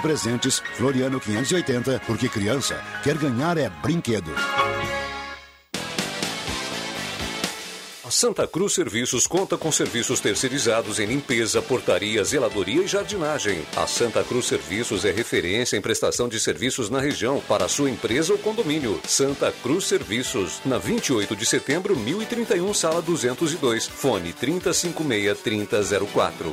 Presentes, Floriano 580, porque criança quer ganhar é brinquedo. A Santa Cruz Serviços conta com serviços terceirizados em limpeza, portaria, zeladoria e jardinagem. A Santa Cruz Serviços é referência em prestação de serviços na região para sua empresa ou condomínio. Santa Cruz Serviços, na 28 de setembro, 1031, sala 202, fone 3056-3004.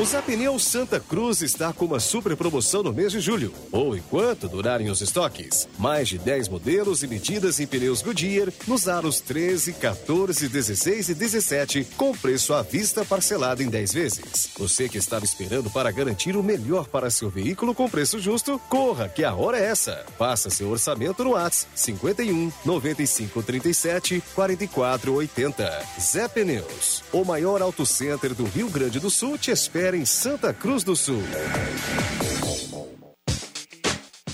O Zapneus Santa Cruz está com uma super promoção no mês de julho, ou enquanto durarem os estoques. Mais de 10 modelos e medidas em pneus Goodyear nos aros 13, 14, 16 e 17, com preço à vista parcelado em 10 vezes. Você que estava esperando para garantir o melhor para seu veículo com preço justo, corra que a hora é essa. Faça seu orçamento no WhatsApp 51 95 37 44 80. Zé Pneus, o maior auto center do Rio Grande do Sul te espera em Santa Cruz do Sul.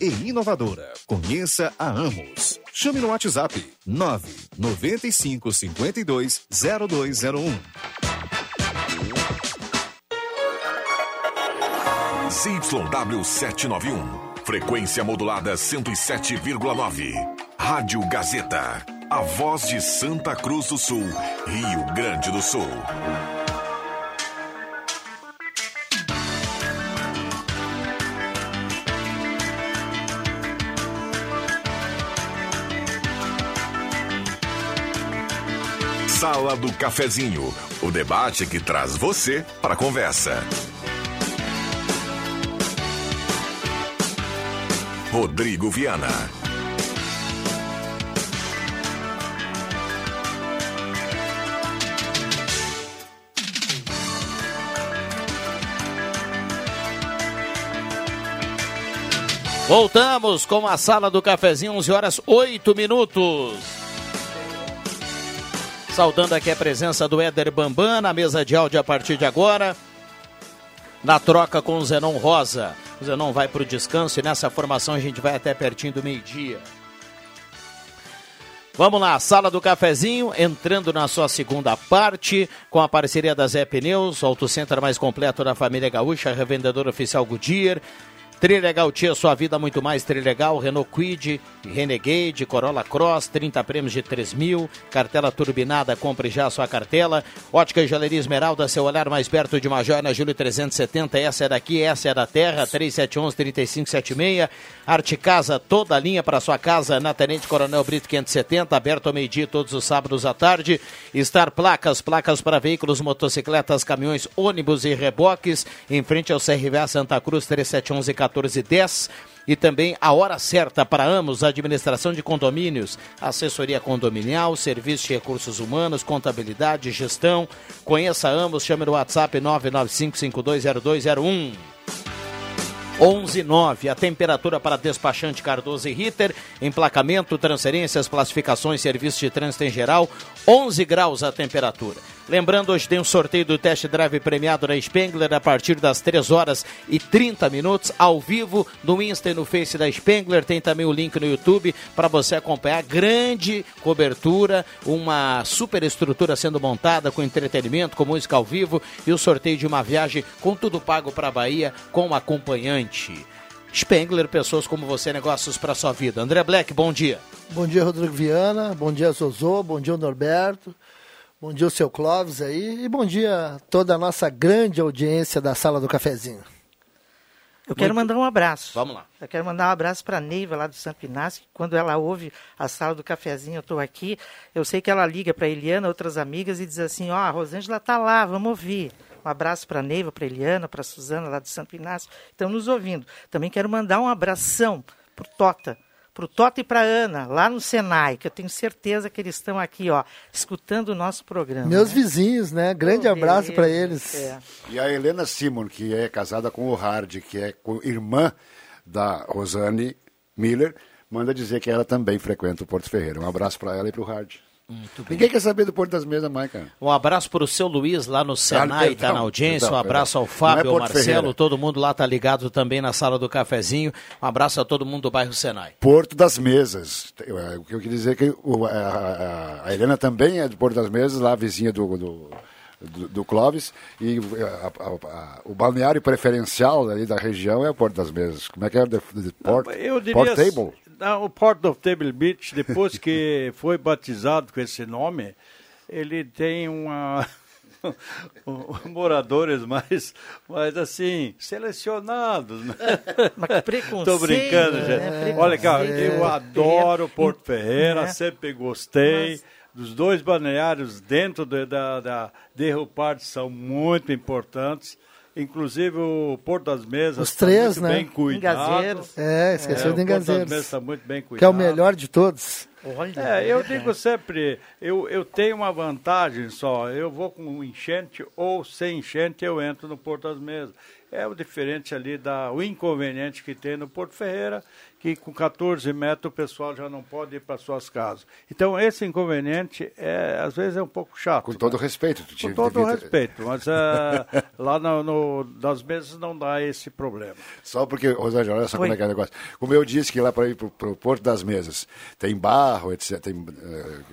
e inovadora. Conheça a Amos. Chame no WhatsApp 995 52 0201. ZYW 791. Frequência modulada 107,9. Rádio Gazeta. A voz de Santa Cruz do Sul, Rio Grande do Sul. Sala do Cafezinho, o debate que traz você para a conversa. Rodrigo Viana. Voltamos com a sala do cafezinho, 11 horas 8 minutos. Saudando aqui a presença do Éder Bambam na mesa de áudio a partir de agora. Na troca com o Zenon Rosa. O Zenon vai para o descanso e nessa formação a gente vai até pertinho do meio-dia. Vamos lá, sala do cafezinho, entrando na sua segunda parte, com a parceria da Zé Pneus, Auto Center mais completo da família gaúcha, revendedor oficial Goodyear. Trilegal Tia, sua vida muito mais Trilegal, Renault Quid, Renegade, Corolla Cross, 30 prêmios de 3 mil, cartela turbinada, compre já sua cartela. Ótica e Joalheria Esmeralda, seu olhar mais perto de uma joia na Júlio 370, essa é daqui, essa é da terra, 3711-3576. Arte Casa, toda a linha para sua casa, na Tenente Coronel Brito 570, aberto ao meio-dia todos os sábados à tarde. Star Placas, placas para veículos, motocicletas, caminhões, ônibus e reboques, em frente ao CRVA Santa Cruz 3711 1410. e também a hora certa para Amos, administração de condomínios, assessoria condominial, serviço de recursos humanos, contabilidade, gestão. Conheça Amos, chame no WhatsApp 995520201. 11,9. A temperatura para despachante Cardoso e Ritter, emplacamento, transferências, classificações, serviços de trânsito em geral, 11 graus a temperatura. Lembrando, hoje tem um sorteio do test drive premiado na Spengler a partir das 3 horas e 30 minutos, ao vivo, no Insta e no Face da Spengler. Tem também o link no YouTube para você acompanhar. Grande cobertura, uma super estrutura sendo montada com entretenimento, com música ao vivo e o sorteio de uma viagem com tudo pago para a Bahia com acompanhante. Spengler, pessoas como você, negócios para sua vida. André Black, bom dia. Bom dia, Rodrigo Viana. Bom dia, Zozô. Bom dia, Norberto. Bom dia, o seu Clóvis aí. E bom dia a toda a nossa grande audiência da Sala do Cafezinho. Eu quero mandar um abraço. Vamos lá. Eu quero mandar um abraço para a Neiva, lá do Santo Inácio, que quando ela ouve a Sala do Cafezinho, eu estou aqui, eu sei que ela liga para a Eliana, outras amigas, e diz assim, ó, oh, a Rosângela está lá, vamos ouvir. Um abraço para a Neiva, para a Eliana, para a Suzana, lá do Santo Inácio, estão nos ouvindo. Também quero mandar um abração para o Tota, para o Tota e para a Ana, lá no Senai, que eu tenho certeza que eles estão aqui, ó, escutando o nosso programa. Meus né? vizinhos, né? Grande Oh, abraço para eles. é. E a Helena Simon, que é casada com o Hard, que é irmã da Rosane Miller, manda dizer que ela também frequenta o Porto Ferreira. Um abraço para ela e para o Hard. Ninguém quer saber do Porto das Mesas mais, cara. Um abraço para o seu Luiz lá no Senai, está na audiência. um abraço ao perdão. Fábio, é ao Marcelo, Ferreira. todo mundo lá está ligado também na sala do cafezinho. Um abraço a todo mundo do bairro Senai. Porto das Mesas. É, O que eu queria dizer é que a, Helena também é do Porto das Mesas, lá vizinha do, do, do, do Clóvis. E a- a- a- o balneário preferencial ali da região é o Porto das Mesas. Como é que é? The, the Port, Eu diria. Port Table? O Port of Table Beach, depois que foi batizado com esse nome, ele tem uma. um- moradores mais, mais assim, selecionados. Né? Mas que preconceito, Tô brincando, né? gente. Preconceito. Olha, cara, eu adoro Porto Ferreira, Né? sempre gostei. Dos dois balneários dentro de- da, da Derrupard são muito importantes. Inclusive o Porto das Mesas Os está três, muito né? bem cuidado. Engazeiros. É, esqueceu o de Porto das Engazeiros. Mesas está muito bem cuidado. Que é o melhor de todos. É, eu digo sempre, eu, eu tenho uma vantagem só, eu vou com enchente ou sem enchente eu entro no Porto das Mesas. É o diferente ali, da, o inconveniente que tem no Porto Ferreira, que com 14 metros o pessoal já não pode ir para suas casas. Então esse inconveniente, é, às vezes é um pouco chato. Com todo respeito. Tu Com todo devia respeito, mas é, lá no, no, das mesas não dá esse problema. Só porque, Rosângela, olha só Oi. como é que é o negócio. Como eu disse que lá para ir para o Porto das Mesas tem barro, etc. tem,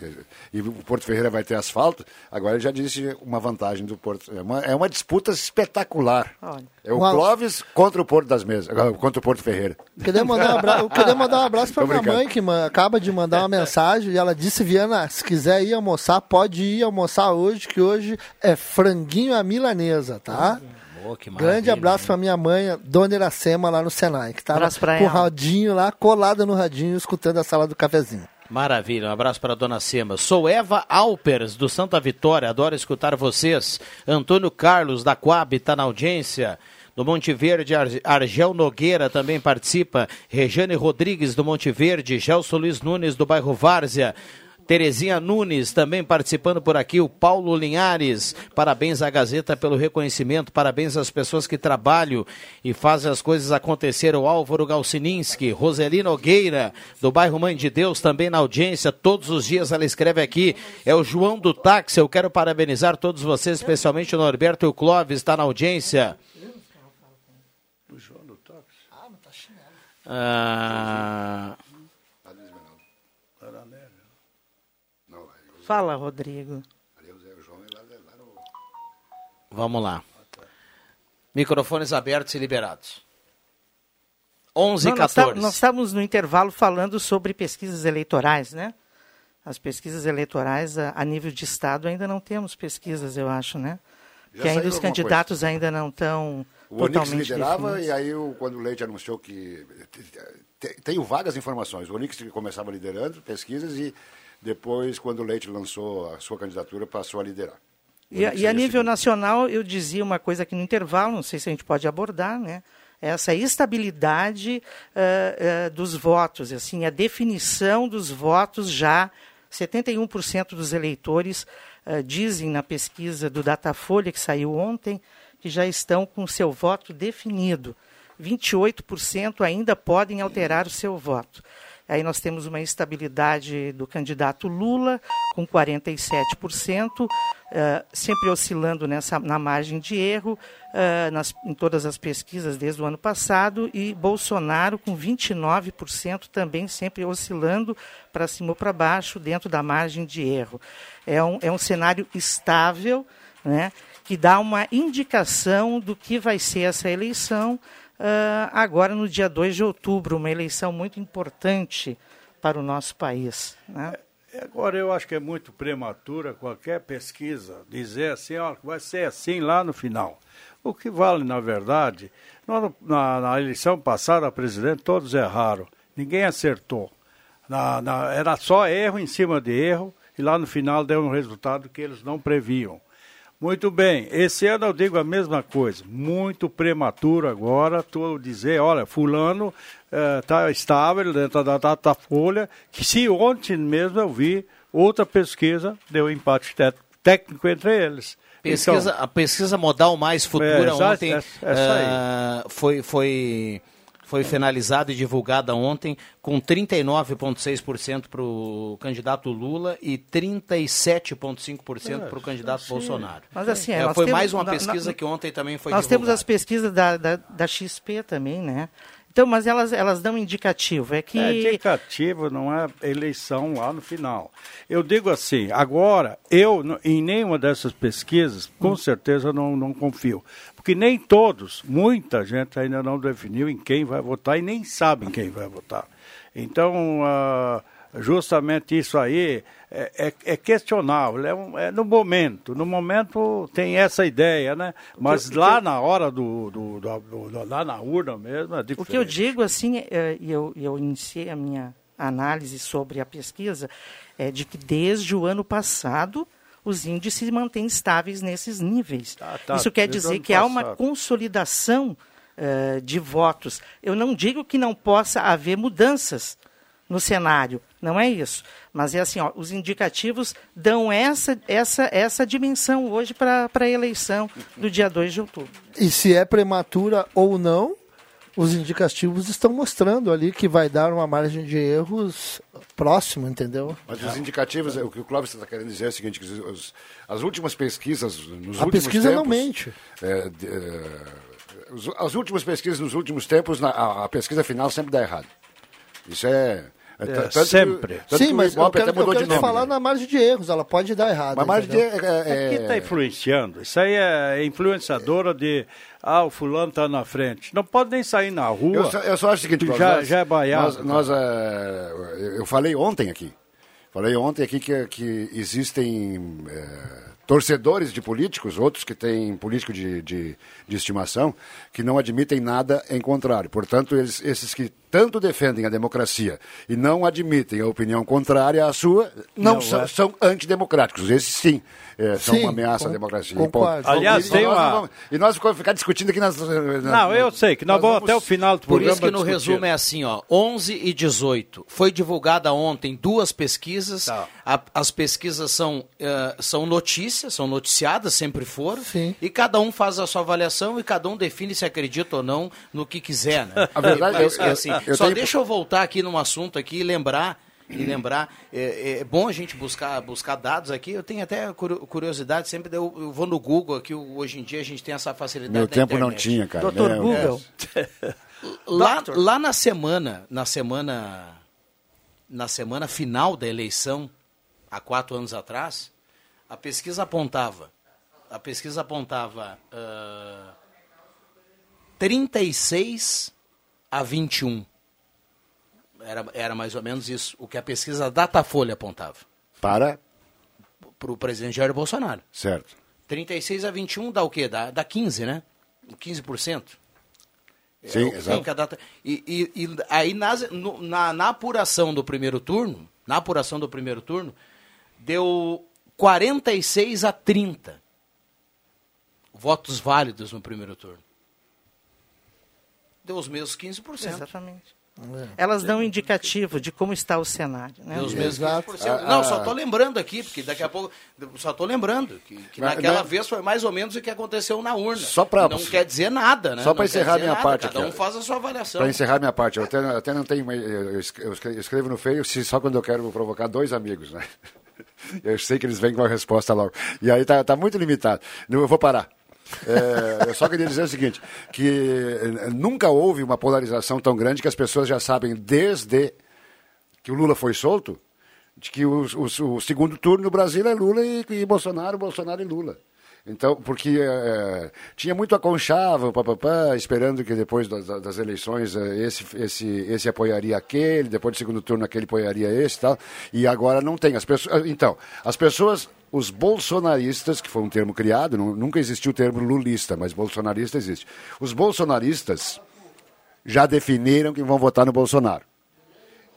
eh, e o Porto Ferreira vai ter asfalto, agora eu já disse uma vantagem do Porto. É uma, é uma disputa espetacular. Olha. É o Uma- Clóvis contra o Porto das Mesas, contra o Porto Ferreira. Queria mandar um abraço, eu queria mandar um abraço pra minha mãe, que acaba de mandar uma mensagem e ela disse, Viana, se quiser ir almoçar, pode ir almoçar hoje, que hoje é franguinho à milanesa, tá? Boa, Grande abraço pra minha mãe, Dona Iracema, lá no Senai, que tava Abraço pra com o radinho lá, colada no radinho, escutando a sala do cafezinho. Maravilha, um abraço para a dona Sema. Sou Eva Alpers, do Santa Vitória, adoro escutar vocês. Antônio Carlos, da Coab, está na audiência. Do Monte Verde, Ar- Argel Nogueira também participa. Rejane Rodrigues, do Monte Verde. Gelson Luiz Nunes, do bairro Várzea. Terezinha Nunes também participando por aqui, o Paulo Linhares. Parabéns à Gazeta pelo reconhecimento, parabéns às pessoas que trabalham e fazem as coisas acontecer. O Álvaro Galcininski, Roseli Nogueira, do bairro Mãe de Deus, também na audiência. Todos os dias ela escreve aqui. É o João do Táxi. Eu quero parabenizar todos vocês, especialmente o Norberto e o Clóvis, está na audiência. Ah, Fala, Rodrigo. Vamos lá. Microfones abertos e liberados. 11 Não, e nós, tá- 14. nós estamos no intervalo falando sobre pesquisas eleitorais, né? As pesquisas eleitorais a, a nível de Estado ainda não temos pesquisas, eu acho, né? Já que ainda os candidatos ainda não estão O Onix totalmente liderava definidos. e aí o- quando o Leite anunciou que... te- Tenho vagas informações. O Onix começava liderando pesquisas e depois, quando o Leite lançou a sua candidatura, passou a liderar. E, e a nível nacional, eu dizia uma coisa aqui no intervalo, não sei se a gente pode abordar, né? essa estabilidade uh, uh, dos votos, assim, a definição dos votos já 71% dos eleitores uh, dizem na pesquisa do Datafolha que saiu ontem que já estão com seu voto definido. 28% ainda podem alterar o seu voto. Aí nós temos uma estabilidade do candidato Lula, com 47%, uh, sempre oscilando nessa, na margem de erro, uh, nas, em todas as pesquisas desde o ano passado, e Bolsonaro com 29%, também sempre oscilando para cima ou para baixo, dentro da margem de erro. É um, é um cenário estável, né, que dá uma indicação do que vai ser essa eleição uh, agora no dia 2 de outubro, uma eleição muito importante para o nosso país. Né? É, agora eu acho que é muito prematura qualquer pesquisa dizer assim, ó, vai ser assim lá no final. O que vale, na verdade, na, na eleição passada, a presidente, todos erraram. Ninguém acertou. Na, na, era só erro em cima de erro, e lá no final deu um resultado que eles não previam. Muito bem, esse ano eu digo a mesma coisa, muito prematuro agora, tu dizer, olha, fulano está eh, estável dentro da data folha, que se ontem mesmo eu vi outra pesquisa, deu empate técnico entre eles. Pesquisa, então, a pesquisa modal mais futura é, ontem é, é uh, foi, foi foi finalizada e divulgada ontem com 39,6% para o candidato Lula e 37,5% para o candidato sim. Bolsonaro. Mas assim, é, foi temos, mais uma pesquisa na, que ontem também foi Nós divulgada. temos as pesquisas da, da, da XP também, né? Então, mas elas, elas dão indicativo. É que. É indicativo, não é eleição lá no final. Eu digo assim, agora, eu, em nenhuma dessas pesquisas, com hum. certeza não, não confio. Porque nem todos, muita gente ainda não definiu em quem vai votar e nem sabem quem vai votar. Então, uh, justamente isso aí é, é, é questionável, é, um, é, no momento, no momento tem essa ideia, né? Mas que, lá que na hora do, do, do, do, lá na urna mesmo é diferente. O que eu digo assim, é, e eu, eu iniciei a minha análise sobre a pesquisa, é de que desde o ano passado os índices se mantêm estáveis nesses níveis. Tá, tá, Isso quer dizer que passado. há uma consolidação uh, de votos. Eu não digo que não possa haver mudanças no cenário, não é isso. Mas é assim, ó, os indicativos dão essa, essa, essa dimensão hoje para a eleição do dia 2 de outubro. E se é prematura ou não, os indicativos estão mostrando ali que vai dar uma margem de erros próximo, entendeu? Mas os indicativos, o que o Clóvis está querendo dizer é o seguinte, que os, as últimas pesquisas nos a últimos pesquisa tempos... não mente. É, é, as últimas pesquisas nos últimos tempos, a, a pesquisa final sempre dá errado. Isso é é, sempre. Que, Sim, mas eu quero, eu quero te falar na margem de erros, ela pode dar errado. Mas margem de erros é, é, é... está influenciando. Isso aí é influenciadora de ah, o fulano está na frente. Não pode nem sair na rua. Eu só, eu só acho o seguinte, já, nós, já é baiado. Nós, nós é, eu falei ontem aqui, falei ontem aqui que, que existem é, torcedores de políticos, outros que têm político de, de, de, estimação, que não admitem nada em contrário. Portanto, eles, esses que tanto defendem a democracia e não admitem a opinião contrária à sua, não, não são, é. são antidemocráticos. Esses sim é, são sim, uma ameaça com, à democracia. Concordo. Aliás, e, tem nós uma... Vamos, e nós vamos ficar discutindo aqui nas... nas não, eu sei, que nós, nós vamos, vamos, até o final do programa Por isso que no discutir. resumo é assim, ó, 11 e 18. Foi divulgada ontem duas pesquisas. Tá. A, as pesquisas são, uh, são notícias, são noticiadas, sempre foram. Sim. E cada um faz a sua avaliação e cada um define se acredita ou não no que quiser, né? A verdade é, é assim, eu Só tenho... deixa eu voltar aqui num assunto aqui e lembrar e lembrar, é, é, bom a gente buscar, buscar dados aqui. Eu tenho até curiosidade, sempre eu, eu vou no Google aqui, hoje em dia a gente tem essa facilidade. Meu tempo internet. não tinha, cara. Doutor né? Google. É. lá, lá na semana, na semana, na semana final da eleição, há quatro anos atrás, a pesquisa apontava, a pesquisa apontava uh, 36 a 21 era, era mais ou menos isso, o que a pesquisa Datafolha apontava. Para? Para o presidente Jair Bolsonaro. Certo. 36 a 21 dá o quê? Dá, dá 15, né? 15%. Sim, é, exato. Data... E, e, e, aí nas, no, na, na apuração do primeiro turno, na apuração do primeiro turno, deu 46 a 30 votos válidos no primeiro turno. deu os mesmos 15%. Exatamente. É. Elas dão um indicativo de como está o cenário. Né? Os mesmos 15%. Não, só estou lembrando aqui, porque daqui a pouco. Só estou lembrando que, que naquela vez foi mais ou menos o que aconteceu na urna. Só pra, não quer dizer nada, né? Só para encerrar minha nada, parte cada aqui. um faz a sua avaliação. Para encerrar minha parte, eu até, até não tenho. Eu escrevo no feio só quando eu quero provocar dois amigos, né? Eu sei que eles vêm com a resposta logo. E aí tá, tá muito limitado. Eu vou parar. É, eu só queria dizer o seguinte, que eh, nunca houve uma polarização tão grande que as pessoas já sabem desde que o Lula foi solto, de que o, o, o segundo turno no Brasil é Lula e, e Bolsonaro, Bolsonaro e Lula. Então, porque é, tinha muito aconchavo, papapá, esperando que depois das, das, eleições esse, esse, esse apoiaria aquele, depois do segundo turno aquele apoiaria esse e tal. E agora não tem. As pessoas, então, as pessoas os bolsonaristas, que foi um termo criado, nunca existiu o termo lulista, mas bolsonarista existe. Os bolsonaristas já definiram que vão votar no Bolsonaro.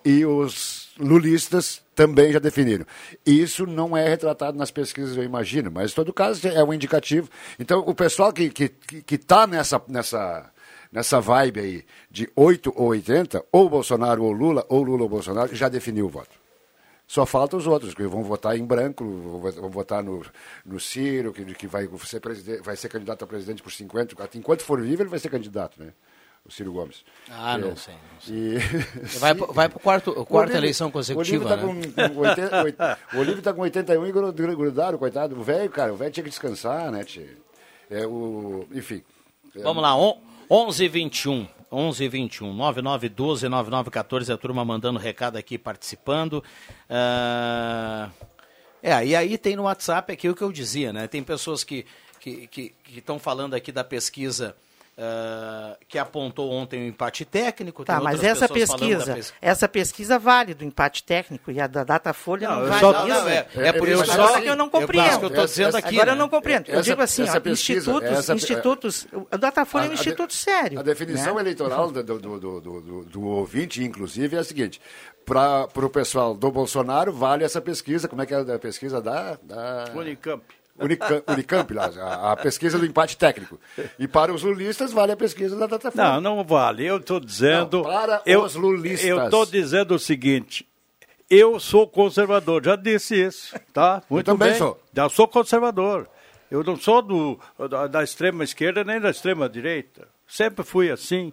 E os lulistas também já definiram. Isso não é retratado nas pesquisas, eu imagino, mas em todo caso é um indicativo. Então, o pessoal que está que, que tá nessa, nessa, nessa vibe aí de 8 ou 80, ou Bolsonaro ou Lula, ou Lula ou Bolsonaro, já definiu o voto. Só faltam os outros, que vão votar em branco, vão votar no, no Ciro, que, que vai, ser presidente, vai ser candidato a presidente por 50. Enquanto for vivo, ele vai ser candidato, né? O Ciro Gomes. Ah, não é. sei. Não sei. E... Vai, vai para quarto, a quarta Olívio, eleição consecutiva. O Olívio está né? com, com, 80, o Olívio tá com 81 e grudado, coitado. O velho, cara, o velho tinha que descansar, né, tchê? É, o, enfim. Vamos lá, on, 11 21 11 21 9912 9914 a turma mandando recado aqui participando. Uh... É, e aí tem no WhatsApp aqui o que eu dizia, né? Tem pessoas que estão que, que, falando aqui da pesquisa Uh, que apontou ontem o empate técnico. Tá, mas essa pesquisa, pes... essa pesquisa vale do empate técnico e a da Datafolha não, não vale só, isso. é, é, por isso só, que eu não compreendo. Eu, eu estou dizendo aqui. Agora né? eu não compreendo. Eu essa, digo assim, ó, pesquisa, institutos, essa, institutos, o Datafolha a, é um instituto a, sério. A definição né? eleitoral do, do, do, do, do ouvinte, inclusive, é a seguinte: para o pessoal do Bolsonaro, vale essa pesquisa. Como é que é a pesquisa da. da... Unicamp. Unicamp, Unicamp lá, a, a, pesquisa do empate técnico. E para os lulistas vale a pesquisa da Datafolha. Não, não vale. Eu estou dizendo. Não, para eu, os lulistas. Eu estou dizendo o seguinte. Eu sou conservador, já disse isso, tá? Muito eu também bem. sou. Já sou conservador. Eu não sou do, da, da, extrema esquerda nem da extrema direita. Sempre fui assim.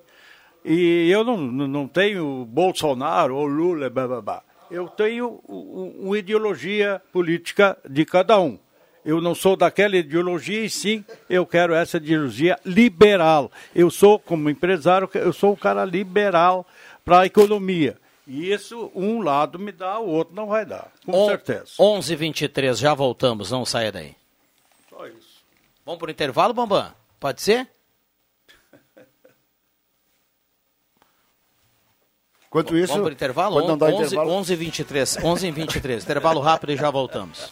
E eu não, não tenho Bolsonaro ou Lula, blá, blá, blá. Eu tenho uma ideologia política de cada um eu não sou daquela ideologia e sim eu quero essa ideologia liberal. Eu sou, como empresário, eu sou um cara liberal para a economia. E isso, um lado me dá, o outro não vai dar, com On, certeza. 11 23 já voltamos, não saia daí. Só isso. Vamos para o intervalo, Bambam? Pode ser? Enquanto isso, vamos para o intervalo? 11, intervalo? 11 23 11 23 intervalo rápido e já voltamos.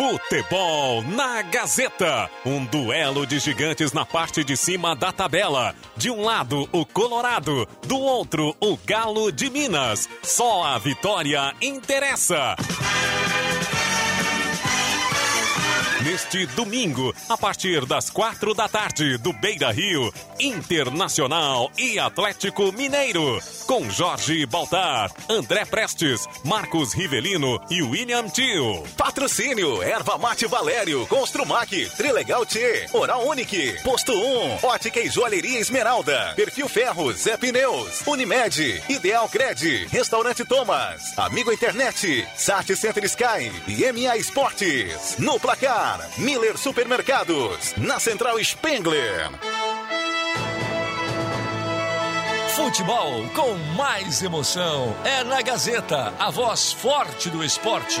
Futebol na Gazeta. Um duelo de gigantes na parte de cima da tabela. De um lado, o Colorado. Do outro, o Galo de Minas. Só a vitória interessa. Neste domingo, a partir das quatro da tarde, do Beira Rio, Internacional e Atlético Mineiro. Com Jorge Baltar, André Prestes, Marcos Rivelino e William Tio. Patrocínio: Erva Mate Valério, Construmac, Trilegal T, Oral Unique, Posto 1, Ótica e Joalheria Esmeralda, Perfil Ferro, Zé Pneus, Unimed, Ideal Cred, Restaurante Thomas, Amigo Internet, Sat Center Sky e MA Esportes. No placar. Miller Supermercados, na Central Spengler. Futebol com mais emoção é na Gazeta, a voz forte do esporte.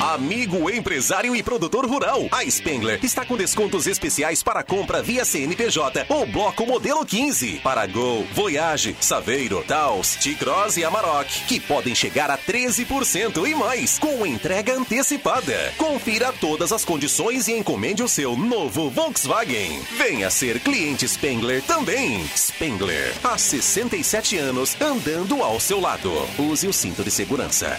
Amigo empresário e produtor rural, a Spengler está com descontos especiais para compra via CNPJ ou bloco modelo 15 para Gol, Voyage, Saveiro, Taos, T-Cross e Amarok, que podem chegar a 13% e mais com entrega antecipada. Confira todas as condições e encomende o seu novo Volkswagen. Venha ser cliente Spengler também. Spengler, há 67 anos andando ao seu lado. Use o cinto de segurança.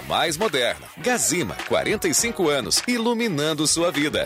mais moderna. Gazima, 45 anos, iluminando sua vida.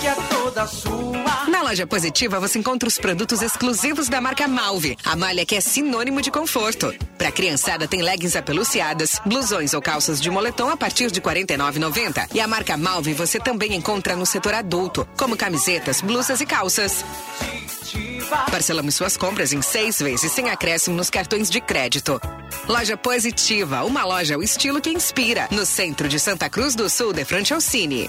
Que é toda sua. Na loja positiva você encontra os produtos exclusivos da marca Malve, a malha que é sinônimo de conforto. Pra criançada tem leggings apeluciadas, blusões ou calças de moletom a partir de R$ 49,90. E a marca Malve você também encontra no setor adulto, como camisetas, blusas e calças. Parcelamos suas compras em seis vezes sem acréscimo nos cartões de crédito. Loja Positiva, uma loja ao estilo que inspira, no centro de Santa Cruz do Sul, de frente ao Cine.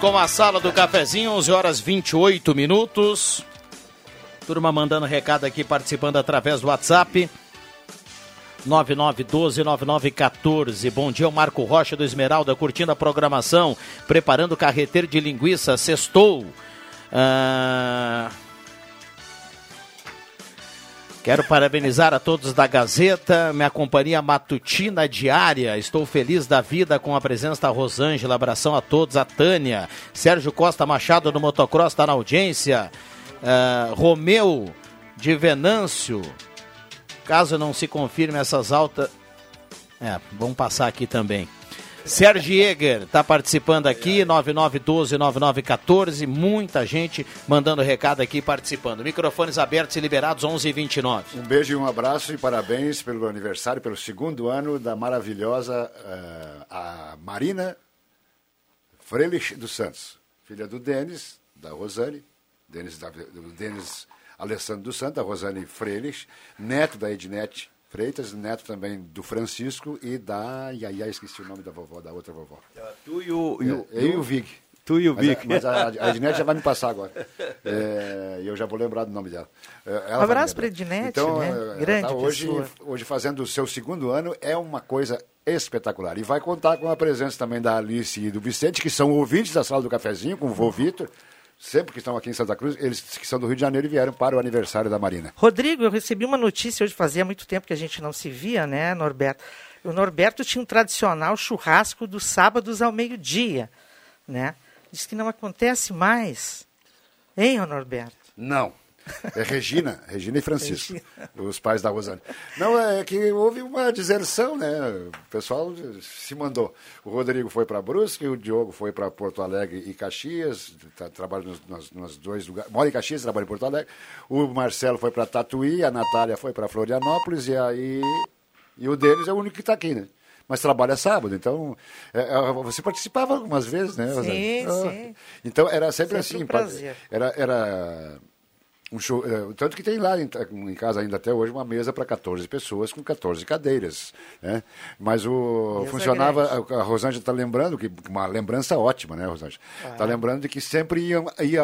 Com a sala do cafezinho, 11 horas 28 minutos. Turma mandando recado aqui, participando através do WhatsApp. 9912-9914. Bom dia, o Marco Rocha do Esmeralda, curtindo a programação, preparando carreteiro de linguiça. Sextou. Ah, Quero parabenizar a todos da Gazeta, minha companhia matutina diária. Estou feliz da vida com a presença da Rosângela. Abração a todos. A Tânia, Sérgio Costa Machado do Motocross está na audiência. Ah, Romeu de Venâncio. Caso não se confirme essas altas. É, vamos passar aqui também. Sérgio Jäger está participando aqui, 9912-9914. Muita gente mandando recado aqui participando. Microfones abertos e liberados, 11h29. Um beijo e um abraço e parabéns pelo aniversário, pelo segundo ano da maravilhosa eh, a Marina Freilich dos Santos, filha do Denis, da Rosane, Denis, da, do Denis Alessandro dos Santos, da Rosane Freilich, neto da Ednete Freitas, neto também do Francisco e da. E aí, esqueci o nome da vovó, da outra vovó. Tu e o. E o É, eu e o Vig. Tu e o Mas a- Vig. Mas a, a Ednete já vai me passar agora. É, E eu já vou lembrar do nome dela. É, ela Um abraço pra lembrar. Ednete, então, né? é, ela Grande tá hoje, pessoa. hoje fazendo o seu segundo ano, é uma coisa espetacular. E vai contar com a presença também da Alice e do Vicente, que são ouvintes da sala do cafezinho, com o vô Vitor. Sempre que estão aqui em Santa Cruz, eles que são do Rio de Janeiro e vieram para o aniversário da Marina. Rodrigo, eu recebi uma notícia hoje, fazia muito tempo que a gente não se via, né, Norberto? O Norberto tinha um tradicional churrasco dos sábados ao meio-dia, né? Diz que não acontece mais. Hein, Norberto? Não. É Regina, Regina e Francisco, os pais da Rosane. Não, é que houve uma deserção, né? O pessoal se mandou. O Rodrigo foi para Brusque, o Diogo foi para Porto Alegre e Caxias, tá, trabalha nos, nos, nos, dois lugares. Mora em Caxias, trabalha em Porto Alegre. O Marcelo foi para Tatuí, a Natália foi para Florianópolis e aí. E o deles é o único que está aqui, né? mas trabalha sábado, então é, é, você participava algumas vezes, né? Sim, ah, sim. Então era sempre, sempre assim, um era, era um show, é, tanto que tem lá em, em, casa ainda até hoje uma mesa para 14 pessoas com 14 cadeiras, né? Mas o mesa funcionava, grande. a, a Rosângela está lembrando que uma lembrança ótima, né, Rosângela? Está ah. lembrando de que sempre ia,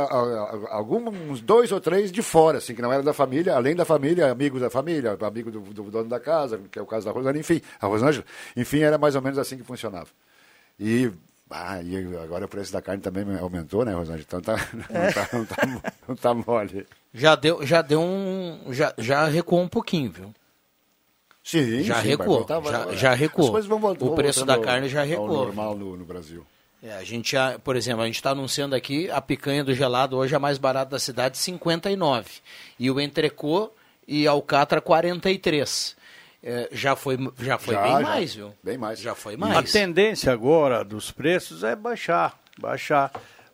alguns dois ou três de fora, assim, que não era da família, além da família, amigo da família, amigo do, do dono da casa, que é o caso da Rosângela, enfim, a Rosângela, enfim, era mais ou menos assim que funcionava. E ah, e agora o preço da carne também aumentou, né, Rosângela? Então tá, não, tá, não, tá, não tá mole. Já deu, já deu um. Já, já recuou um pouquinho, viu? Sim, já sim, recuou. Voltar, já, já recuou. Vão, vão, o preço da carne já recuou. normal no, no Brasil. É, a gente já, por exemplo, a gente está anunciando aqui a picanha do gelado hoje é a mais barata da cidade, 59. E o entrecô e alcatra 43. É, já foi, já foi já, bem já, mais, viu? Bem mais. Já foi mais. A tendência agora dos preços é baixar, baixar.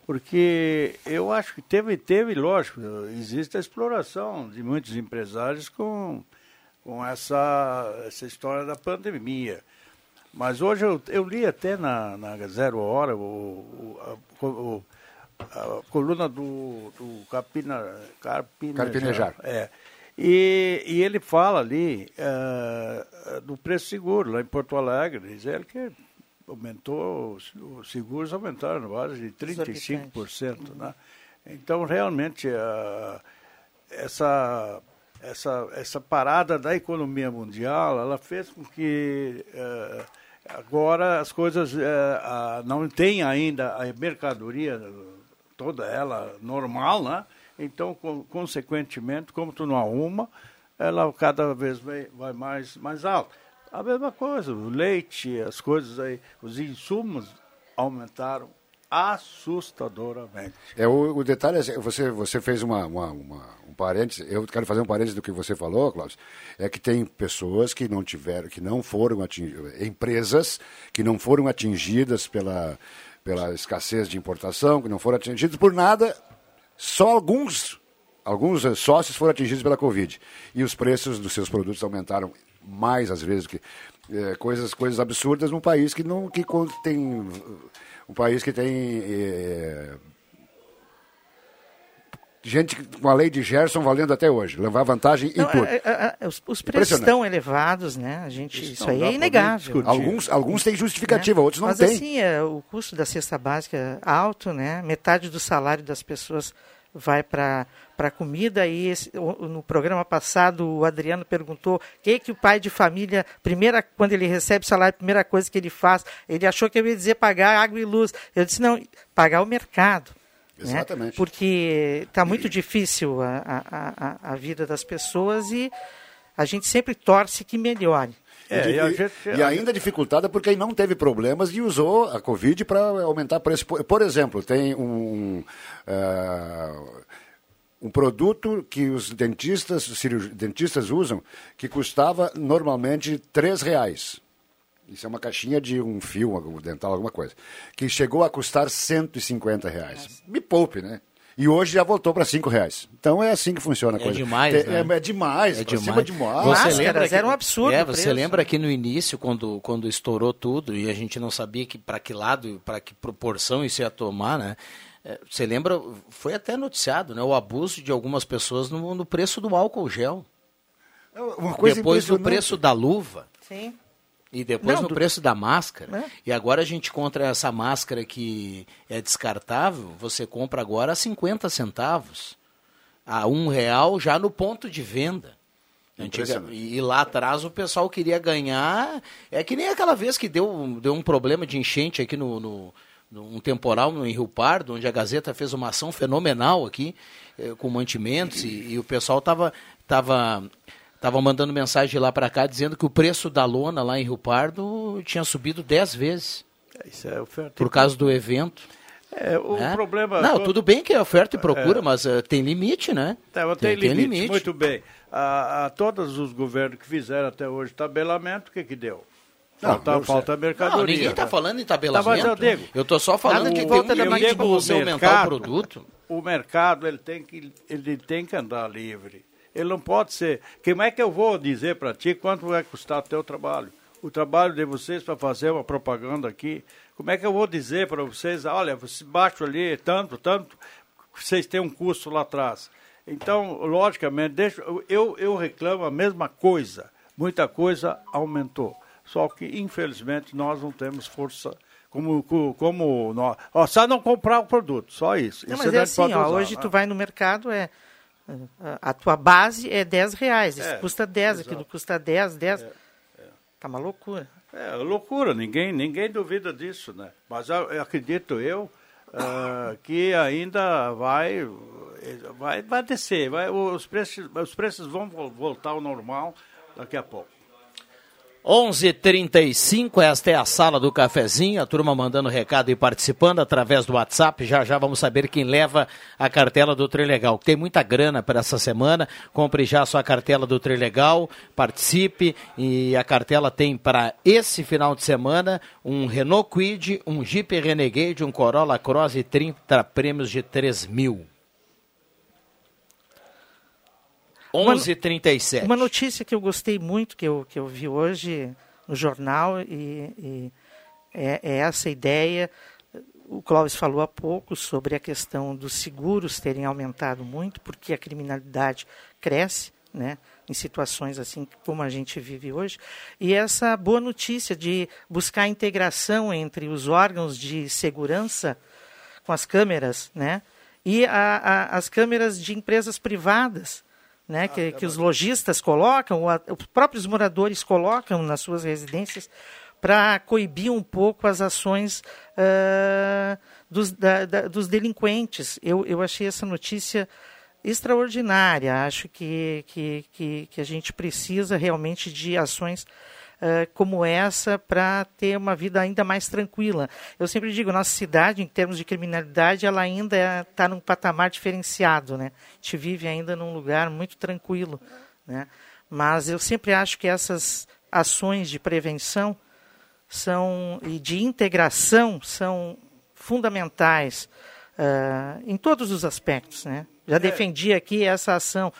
Porque eu acho que teve, teve, lógico, existe a exploração de muitos empresários com, com essa, essa história da pandemia. Mas hoje eu, eu li até na, na Zero Hora o, o, o a, coluna do, do Capina, Carpinejar. Carpinejar. É. E, e ele fala ali uh, do preço seguro, lá em Porto Alegre, diz ele que aumentou, os seguros aumentaram base de 35%. Né? Então, realmente, uh, essa, essa, essa parada da economia mundial, ela fez com que uh, agora as coisas uh, não tem ainda a mercadoria toda ela normal, né? Então, consequentemente, como tu não arruma, ela cada vez vai, vai mais, mais alto. A mesma coisa, o leite, as coisas aí, os insumos aumentaram assustadoramente. É, o, o detalhe é, você, você fez uma, uma, uma, um parênteses, eu quero fazer um parênteses do que você falou, Cláudio, é que tem pessoas que não tiveram, que não foram atingidas, empresas que não foram atingidas pela, pela escassez de importação, que não foram atingidas por nada, só alguns, alguns sócios foram atingidos pela Covid. E os preços dos seus produtos aumentaram mais, às vezes, que é, coisas, coisas absurdas num país que não que tem um país que tem é, gente com a lei de Gerson valendo até hoje, levar vantagem não, em tudo. É, é, os, os preços estão elevados, né? A gente, isso, isso aí é inegável. Alguns, alguns têm justificativa, né? outros não Mas, têm. Mas assim, é, o custo da cesta básica é alto, né? Metade do salário das pessoas vai para para comida e esse, no programa passado o Adriano perguntou o que que o pai de família primeira quando ele recebe salário a primeira coisa que ele faz ele achou que eu ia dizer pagar água e luz eu disse não pagar o mercado né? Exatamente. Né? Porque está muito difícil a, a, a, a, vida das pessoas e a gente sempre torce que melhore. É, e, e, gente... e, ainda dificultada porque não teve problemas e usou a Covid para aumentar o preço. Por, exemplo, tem um, uh, um produto que os dentistas, os dentistas usam que custava normalmente R$ reais. Isso é uma caixinha de um fio um dental, alguma coisa. Que chegou a custar 150 reais. Me poupe, né? E hoje já voltou para cinco reais. Então é assim que funciona a é coisa. Demais, é, né? é, é demais, é demais. demais. Você lembra que, era um absurdo. É, você lembra que no início, quando, quando estourou tudo e a gente não sabia que para que lado, para que proporção isso ia tomar, né? É, você lembra, foi até noticiado, né? O abuso de algumas pessoas no, no preço do álcool gel. Depois do preço da luva. Sim. E depois Não, no do... preço da máscara. É. E agora a gente encontra essa máscara que é descartável, você compra agora a 50 centavos. A um real já no ponto de venda. Antiga, e, e, lá atrás o pessoal queria ganhar. É que nem aquela vez que deu, deu um problema de enchente aqui no, no um temporal no Rio Pardo, onde a Gazeta fez uma ação fenomenal aqui, eh, com mantimentos, e, e o pessoal estava tava, tava mandando mensagem lá para cá dizendo que o preço da lona lá em Rio Pardo tinha subido 10 vezes. Isso é oferta. Por causa do evento. É, o né? problema. Não, tudo bem que é oferta e procura, É. mas eh, tem limite, né? Tá, mas tem, limite, muito bem. A, a todos os governos que fizeram até hoje tabelamento, o que que deu? Não, Falta, deu falta certo. mercadoria. Não, ninguém está né? falando em Tá, tabelamento. eu digo, eu estou só falando Nada que tem um limite para você aumentar o produto. O mercado ele tem, que, ele tem que andar livre. Ele não pode ser. Como é que eu vou dizer para ti quanto vai custar o teu trabalho? O trabalho de vocês para fazer uma propaganda aqui. Como é que eu vou dizer para vocês, olha, você baixo ali tanto, tanto, vocês têm um custo lá atrás. Então, logicamente, deixa, eu, eu reclamo a mesma coisa. Muita coisa aumentou. Só que, infelizmente, nós não temos força como, co- como nós. Ó, só não comprar o produto, só isso. Não, Isso mas é assim, ó, hoje né? tu vai no mercado, é a- tua base é 10 reais, isso É, custa 10, exato. aquilo custa 10, 10. Tá uma loucura. É loucura, ninguém, ninguém duvida disso, né? Mas eu, eu acredito eu ah, que ainda vai, vai, vai descer, vai, os, preços, os preços vão vol- voltar ao normal daqui a pouco. 11:35 esta é a sala do cafezinho, a turma mandando recado e participando através do WhatsApp. Já já vamos saber quem leva a cartela do Trilegal. Tem muita grana para essa semana. Compre já a sua cartela do Trilegal, participe e a cartela tem para esse final de semana um Renault Kwid, um Jeep Renegade, um Corolla Cross e 30 prêmios de 3 mil. Uma- 11:37. Uma notícia que eu gostei muito, que eu, que eu vi hoje no jornal, e, e é, é essa ideia. O Clóvis falou há pouco sobre a questão dos seguros terem aumentado muito, porque a criminalidade cresce, né? Em situações assim como a gente vive hoje. E essa boa notícia de buscar a integração entre os órgãos de segurança com as câmeras, né? E a- a- as câmeras de empresas privadas, né? que, que os lojistas colocam, os próprios moradores colocam nas suas residências para coibir um pouco as ações ah, dos, da- da- dos delinquentes. Eu, eu achei essa notícia extraordinária. Acho que, que, que, que a gente precisa realmente de ações como essa para ter uma vida ainda mais tranquila. Eu sempre digo, nossa cidade, em termos de criminalidade, ela ainda está num patamar diferenciado. Né? A gente vive ainda num lugar muito tranquilo. Né? Mas eu sempre acho que essas ações de prevenção são e de integração são fundamentais ah, em todos os aspectos. Né? Já defendi aqui essa ação,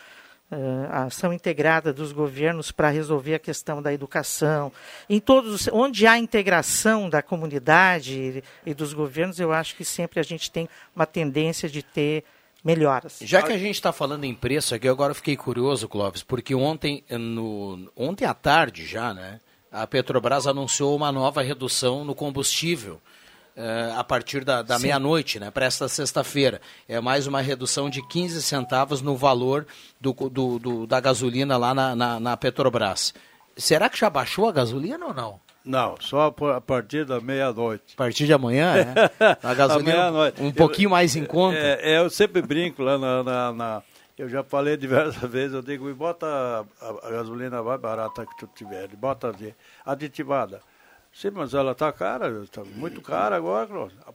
a ação integrada dos governos para resolver a questão da educação. Em todos, os- onde há integração da comunidade e, dos governos, eu acho que sempre a gente tem uma tendência de ter melhoras. Já que a gente está falando em preço aqui, agora eu fiquei curioso, Clóvis, porque ontem, no, ontem à tarde já, né, a Petrobras anunciou uma nova redução no combustível eh, a partir da, da meia-noite, né, para esta sexta-feira. É mais uma redução de 15 centavos no valor do, do- do- da gasolina lá na, na, na Petrobras. Será que já baixou a gasolina ou não? Não, só a partir da meia-noite. A partir de amanhã, né? A gasolina À meia-noite. um pouquinho Eu- mais em conta. É, é, eu sempre brinco lá na, na- na- Eu já falei diversas vezes, eu digo, bota a, a- gasolina mais barata que tu tiver, bota de- aditivada. Sim, mas ela está cara, está muito cara agora.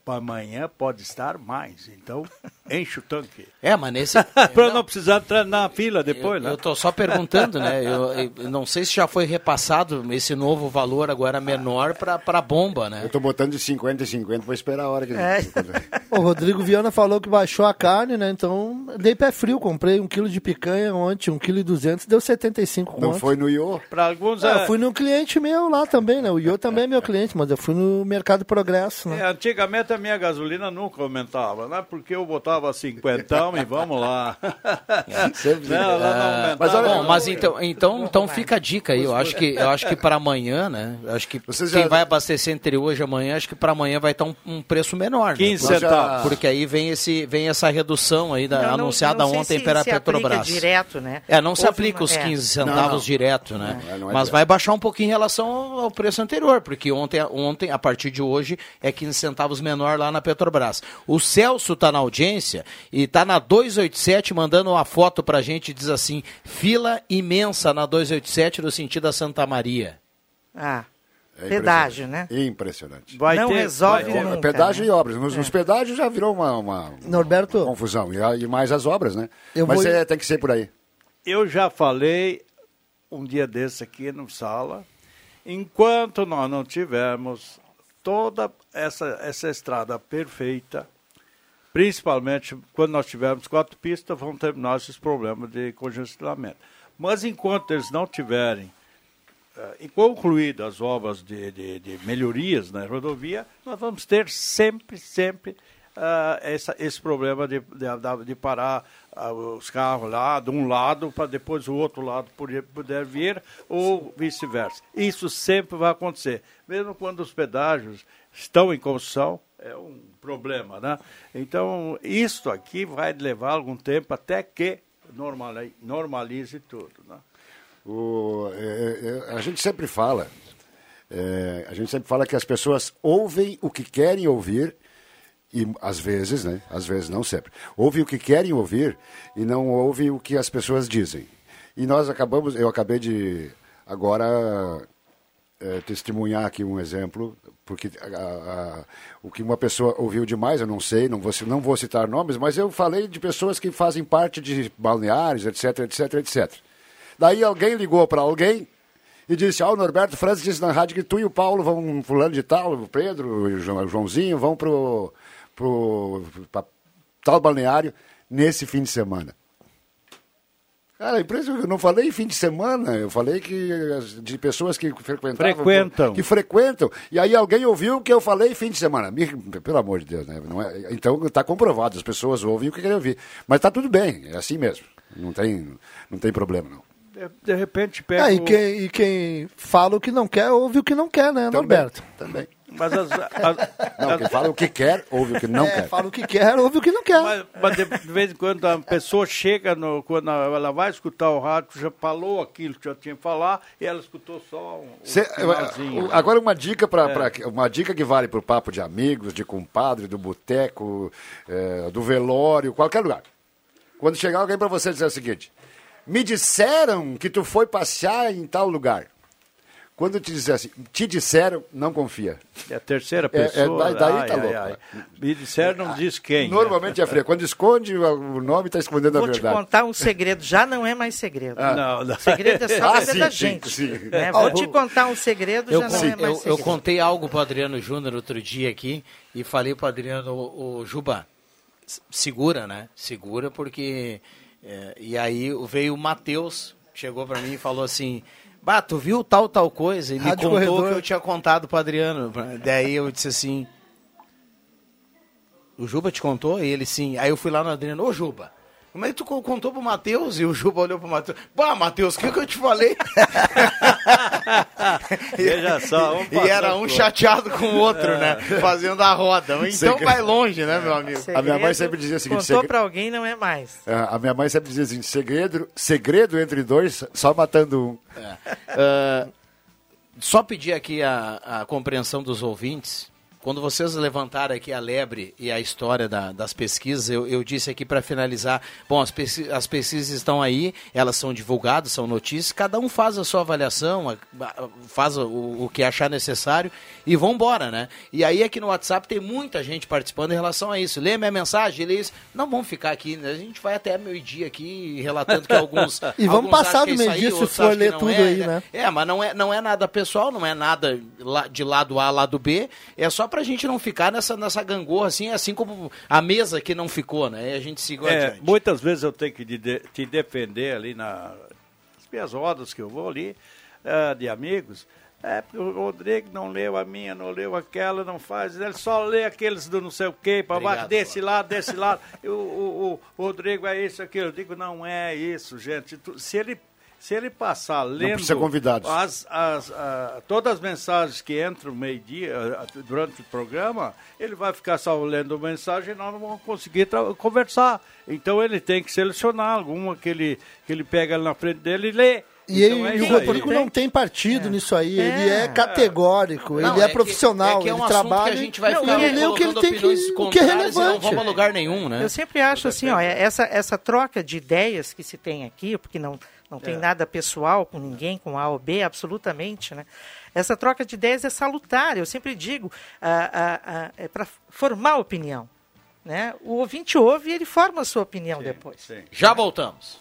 Para amanhã pode estar mais, então enche o tanque. É, mas nesse. Para não precisar entrar na fila depois, eu, né? Eu tô só perguntando, né? Eu, eu não sei se já foi repassado esse novo valor agora menor para a bomba, né? Eu tô botando de 50 em 50 para esperar a hora que É. O Rodrigo Viana falou que baixou a carne, né? Então, dei pé frio, comprei um quilo de picanha ontem, um quilo e duzentos, deu 75 Não conto. foi no Iô? Para alguns Ah, é- eu fui num cliente meu lá também, né? O Iô também é meu cliente, mas eu fui no Mercado Progresso, né? É, antigamente a minha gasolina nunca aumentava, né? Porque eu botava cinquentão e vamos lá. Sempre. Não, ela não aumentava. Mas, bom, mas então, então, então fica a dica aí. Eu acho que, eu acho que para amanhã, né? Eu acho que Vocês quem já- vai abastecer entre hoje e amanhã, acho que para amanhã vai estar um, um preço menor. né? 15 Porque- centavos. Porque aí vem, esse, vem essa redução aí da, Não, não- anunciada não ontem se pela se Petrobras. direto, né? É, não se Houve aplica uma- os é. 15 centavos Não, não. direto, né? Não, não é Mas direto. vai baixar um pouquinho em relação ao, ao preço anterior, porque porque ontem, ontem, a partir de hoje, é 15 centavos menor lá na Petrobras. O Celso está na audiência e está na 287 mandando uma foto para a gente, diz assim, fila imensa na 287 no sentido da Santa Maria. Ah, é pedágio, né? Impressionante. Vai não ter, resolve vai nunca, Pedágio né? e obras. Nos, é. nos, pedágios já virou uma, uma, Norberto, confusão. E, e, mais as obras, né? Mas vou... é, tem que ser por aí. Eu já falei um dia desse aqui no sala, enquanto nós não tivermos toda essa, essa estrada perfeita, principalmente quando nós tivermos quatro pistas, vão terminar esses problemas de congestionamento. Mas enquanto eles não tiverem uh, concluídas as obras de, de, de, melhorias na rodovia, nós vamos ter sempre, sempre uh, essa, esse problema de, de, de parar uh, os carros lá de um lado para depois o outro lado poder, poder vir ou vice-versa. Isso sempre vai acontecer, mesmo quando os pedágios estão em construção, é um problema, né? Então, isso aqui vai levar algum tempo até que normalize, normalize tudo, né? O, é, é, a gente sempre fala, é, a gente sempre fala que as pessoas ouvem o que querem ouvir e às vezes, né? Às vezes não sempre. Ouvem o que querem ouvir e não ouvem o que as pessoas dizem. E nós acabamos, eu acabei de agora é, testemunhar aqui um exemplo, porque a, a, o que uma pessoa ouviu demais, eu não sei, não vou, não vou citar nomes, mas eu falei de pessoas que fazem parte de balneários, etc, etc, etc. Daí alguém ligou para alguém e disse: Ah, o Norberto Francis disse na rádio que tu e o Paulo vão, fulano de tal, o Pedro, o Joãozinho, vão pro, pro pra tal balneário nesse fim de semana. Cara, eu não falei fim de semana, eu falei que de pessoas que frequentavam. Frequentam. Que frequentam. E aí alguém ouviu que eu falei fim de semana. Pelo amor de Deus, né? Não é, então está comprovado, as pessoas ouvem o que querem ouvir. Mas está tudo bem, é assim mesmo. Não tem, não tem problema, não. De, de repente pega. Ah, e, quem, e quem fala o que não quer, ouve o que não quer, né, também, Norberto? Também. Mas as, as, não, quem fala o que quer, ouve o que não é, quer. Fala o que quer, ouve o que não quer. Mas, mas de, de, vez em quando a pessoa chega, no, quando ela vai escutar o rádio, já falou aquilo que já tinha que falar e ela escutou só um, Cê, um Agora uma dica para é. uma dica que vale para o papo de amigos, de compadre, do boteco, é, do velório, qualquer lugar. Quando chegar alguém para você dizer o seguinte: me disseram que tu foi passear em tal lugar. Quando te disser assim, te disseram, não confia. É a terceira pessoa. É, é, daí ai, tá ai, louco. Ai. Me disseram, não diz quem. Normalmente né? é frio. Quando esconde o nome, está escondendo Vou a verdade. Vou te contar um segredo, já não é mais segredo. Ah. Não, não. Segredo é só ah, sim, da gente. Sim, sim. É, vou te contar um segredo, eu, já não é mais eu, segredo. Eu contei algo para o Adriano Júnior outro dia aqui e falei para o Adriano, o, o Juba, segura, né? Segura porque... É, e aí veio o Matheus, chegou para mim e falou assim: Bah, tu viu tal, tal coisa? E me Rádio contou Corredor. que eu tinha contado pro Adriano. Daí eu disse assim. O Juba te contou? E ele sim. Aí eu fui lá no Adriano, ô Juba, como é que tu contou pro Matheus? E o Juba olhou pro Matheus. Bah, Matheus, o que, que eu te falei? Veja só, um E era um chateado com o outro, é. né? Fazendo a roda. Então Segredo. vai longe, né, meu amigo? Segredo, a minha mãe sempre dizia o seguinte: contou segre... pra alguém não é mais. É, a minha mãe sempre dizia assim: segredo, segredo entre dois, só matando um. É. Uh, só pedir aqui a, a compreensão dos ouvintes quando vocês levantaram aqui a lebre e a história da, das pesquisas, eu, eu disse aqui para finalizar, bom, as, pesquisas, as pesquisas estão aí, elas são divulgadas, são notícias, cada um faz a sua avaliação, faz o, o que achar necessário e vão embora, né? E aí aqui no WhatsApp tem muita gente participando em relação a isso. Lê minha mensagem, lê isso. Não vamos ficar aqui, né? a gente vai até meio-dia aqui relatando que alguns. e vamos passar do meio-dia se for ler tudo é, aí, né? É, mas não é, não é nada pessoal, não é nada de lado A, lado B, é só para a gente não ficar nessa, nessa gangorra assim, assim como a mesa que não ficou, né? E a gente seguiu é, adiante. Muitas vezes eu tenho que de, te defender ali nas minhas rodas que eu vou ali, uh, de amigos. É, porque o Rodrigo não leu a minha, não leu aquela, não faz. Ele só lê aqueles do não sei o quê, para baixo, desse lado, desse lado. o, o, o, Rodrigo é isso, aquilo. Eu digo, não é isso, gente. Se ele se ele passar lendo as, as, a, todas as mensagens que entram meio-dia durante o programa, ele vai ficar só lendo mensagem e nós não vamos conseguir conversar. Então ele tem que selecionar alguma que ele, que ele pega na frente dele e lê. E, então ele, é o Rodrigo não tem partido é. nisso aí, é. ele é categórico, não, ele é, é profissional, que, é que ele um trabalha. Que a gente vai não, ficar ele, o que ele tem que, o que é relevante. Não vamos a lugar nenhum, né? Eu sempre acho assim, ó, essa, essa troca de ideias que se tem aqui, porque não, não tem nada pessoal com ninguém, com A ou B, absolutamente, né? Essa troca de ideias é salutar, eu sempre digo, ah, ah, ah, é para formar opinião. Né? O ouvinte ouve e ele forma a sua opinião sim, depois. Sim. Já voltamos.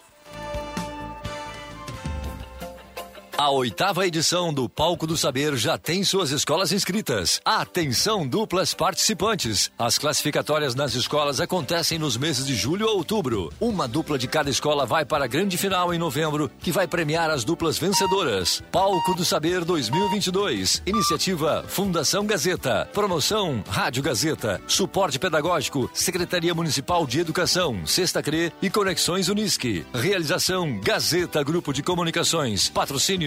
A oitava edição do Palco do Saber já tem suas escolas inscritas. Atenção, duplas participantes. As classificatórias nas escolas acontecem nos meses de julho a outubro. Uma dupla de cada escola vai para a grande final em novembro, que vai premiar as duplas vencedoras. Palco do Saber 2022. Iniciativa Fundação Gazeta. Promoção Rádio Gazeta. Suporte pedagógico Secretaria Municipal de Educação, Sexta CRE e Conexões Unisque. Realização Gazeta Grupo de Comunicações. Patrocínio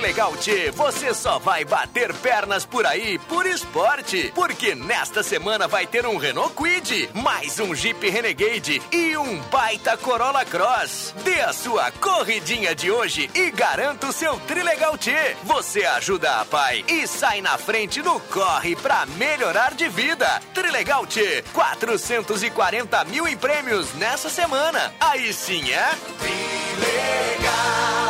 Trilegal T, você só vai bater pernas por aí por esporte. Porque nesta semana vai ter um Renault Quid, mais um Jeep Renegade e um baita Corolla Cross. Dê a sua corridinha de hoje e garanta o seu Trilegal T. Você ajuda a pai e sai na frente no corre pra melhorar de vida. Trilegal T, 440 mil em prêmios nessa semana. Aí sim é Trilegal.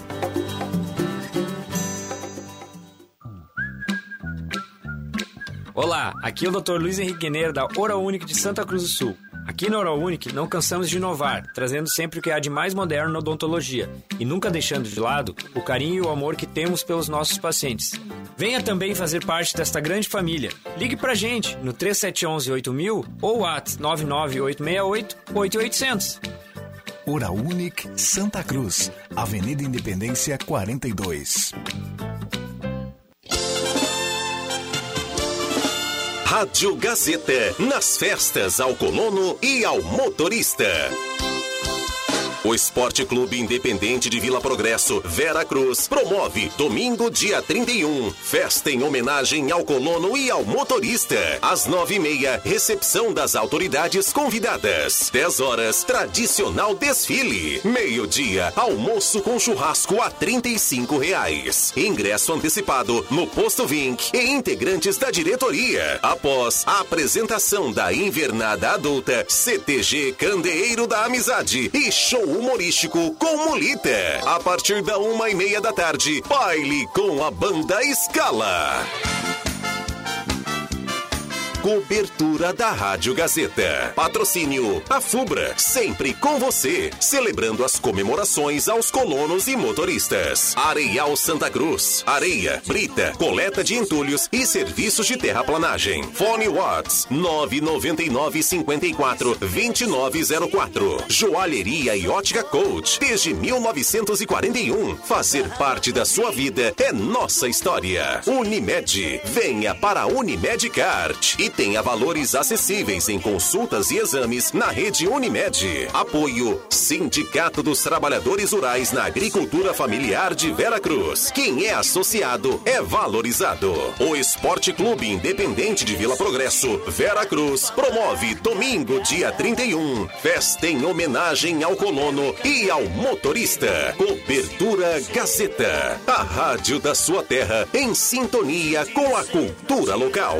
Olá, aqui é o Dr. Luiz Henrique Gueneiro da Oral de Santa Cruz do Sul. Aqui na Oral não cansamos de inovar, trazendo sempre o que há de mais moderno na odontologia e nunca deixando de lado o carinho e o amor que temos pelos nossos pacientes. Venha também fazer parte desta grande família. Ligue pra gente no 3711 8000 ou at 99868 8800. Oral Unique Santa Cruz, Avenida Independência 42. Rádio Gazeta, nas festas ao colono e ao motorista. O Esporte Clube Independente de Vila Progresso, Vera Cruz, promove domingo, dia 31, festa em homenagem ao colono e ao motorista. Às nove e meia, recepção das autoridades convidadas. Dez horas, tradicional desfile. Meio-dia, almoço com churrasco a trinta e cinco reais. Ingresso antecipado no Posto Vink e integrantes da diretoria. Após a apresentação da invernada adulta, CTG Candeeiro da Amizade e show humorístico com Molita. A partir da uma e meia da tarde, baile com a banda Escala. Cobertura da Rádio Gazeta. Patrocínio a Fubra, sempre com você, celebrando as comemorações aos colonos e motoristas. Areial Santa Cruz, areia, brita, coleta de entulhos e serviços de terraplanagem. Fone Watts 999 54 2904. Joalheria e ótica coach desde 1941. Fazer parte da sua vida é nossa história. Unimed, venha para a Unimed Card e tenha valores acessíveis em consultas e exames na rede Unimed. Apoio Sindicato dos Trabalhadores Rurais na Agricultura Familiar de Vera Cruz. Quem é associado é valorizado. O Esporte Clube Independente de Vila Progresso, Vera Cruz, promove domingo, dia 31, festa em homenagem ao colono e ao motorista. Cobertura Gazeta, a rádio da sua terra em sintonia com a cultura local.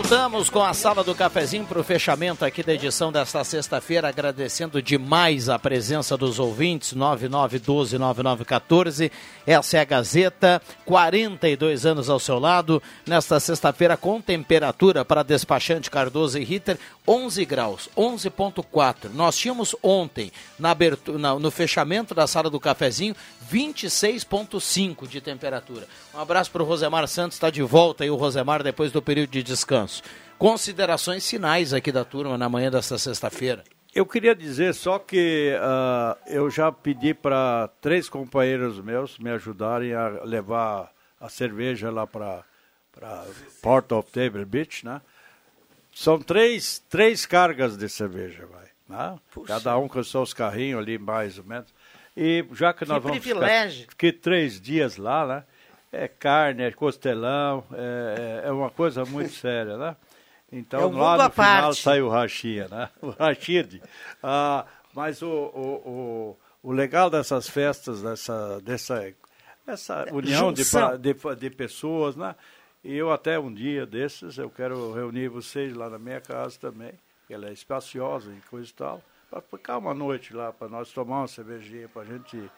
Voltamos com a sala do cafezinho para o fechamento aqui da edição desta sexta-feira, agradecendo demais a presença dos ouvintes, 9912-9914. Essa é a Gazeta, 42 anos ao seu lado, nesta sexta-feira com temperatura para despachante Cardoso e Ritter, 11 graus, 11.4. Nós tínhamos ontem, na abertura, no fechamento da sala do cafezinho, 26.5 de temperatura. Um abraço para o Rosemar Santos, está de volta aí o Rosemar depois do período de descanso. Considerações finais aqui da turma na manhã desta sexta-feira. Eu queria dizer só que uh, eu já pedi para três companheiros meus me ajudarem a levar a cerveja lá para Port of Table Beach, né? São três, três cargas de cerveja, vai. Né? Cada um com seus carrinhos ali, mais ou menos. E já que, que nós vamos privilégio. ficar que três dias lá, né? É carne, é costelão, é, é, é uma coisa muito séria, né? Então, é um lá no final parte. sai o rachia, né? O rachide. Ah, mas o, o, o, o, legal dessas festas, dessa, dessa essa união de, de, de, pessoas, né? E eu até um dia desses, eu quero reunir vocês lá na minha casa também, que ela é espaciosa e coisa e tal para ficar uma noite lá, para nós tomar uma cervejinha, para gente,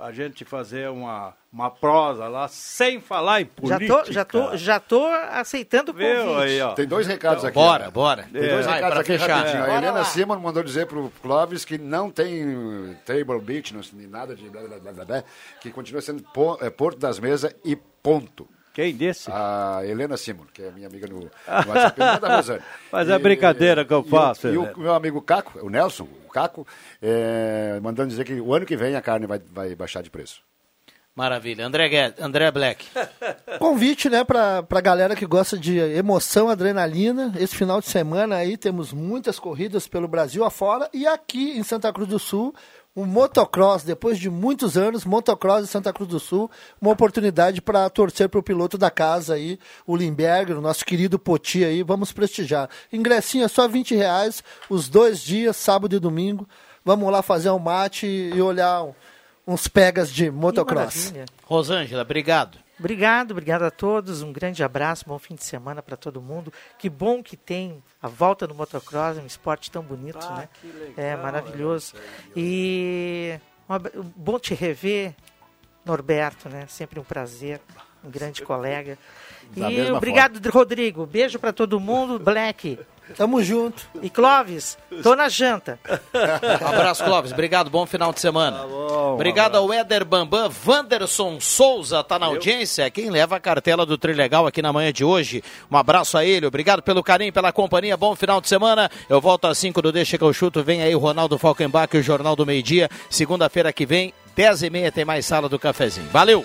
a gente fazer uma, uma prosa lá, sem falar em política. Já tô, já tô, já tô aceitando o convite. Aí, ó. Tem dois recados então, aqui. Bora, né? bora. Tem dois é, recados aqui fechar. rapidinho. É. A Helena Simon mandou dizer pro Clóvis que não tem table beach, não, nada de blá, blá, blá, blá, blá que continua sendo é, Porto das Mesas e ponto. Quem disse? A Helena Simon, que é minha amiga no, no WhatsApp, da Rosane. Mas é brincadeira que eu faço. E, o, e o meu amigo Caco, o Nelson, o Caco, é, mandando dizer que o ano que vem a carne vai, vai baixar de preço. Maravilha. André, Guedes, André Black. Convite, né, pra, pra galera que gosta de emoção, adrenalina. Esse final de semana aí temos muitas corridas pelo Brasil afora e aqui em Santa Cruz do Sul um motocross, depois de muitos anos, motocross em Santa Cruz do Sul, uma oportunidade para torcer para o piloto da casa aí, o Limberger, o nosso querido Poti aí, vamos prestigiar. Ingressinho é só 20 reais, os dois dias, sábado e domingo, vamos lá fazer um mate e olhar uns pegas de motocross. Rosângela, obrigado. Obrigado, obrigado a todos. Um grande abraço, bom fim de semana para todo mundo. Que bom que tem a volta no motocross, um esporte tão bonito, ah, né? Legal, é maravilhoso. É e bom te rever, Norberto, né? Sempre um prazer, um grande colega. Da e obrigado, forma. Rodrigo. Beijo para todo mundo. Black. Tamo junto. E Clóvis, tô na janta. Um abraço, Clóvis. Obrigado, bom final de semana. Tá bom, Obrigado ao Éder Bambam. Wanderson Souza tá na audiência. Quem leva a cartela do Trilegal aqui na manhã de hoje. Um abraço a ele. Obrigado pelo carinho, pela companhia. Bom final de semana. Eu volto às 5 do Deixa que eu chuto. Vem aí o Ronaldo Falkenbach e o Jornal do Meio Dia. Segunda-feira que vem, 10 e meia, tem mais sala do cafezinho. Valeu!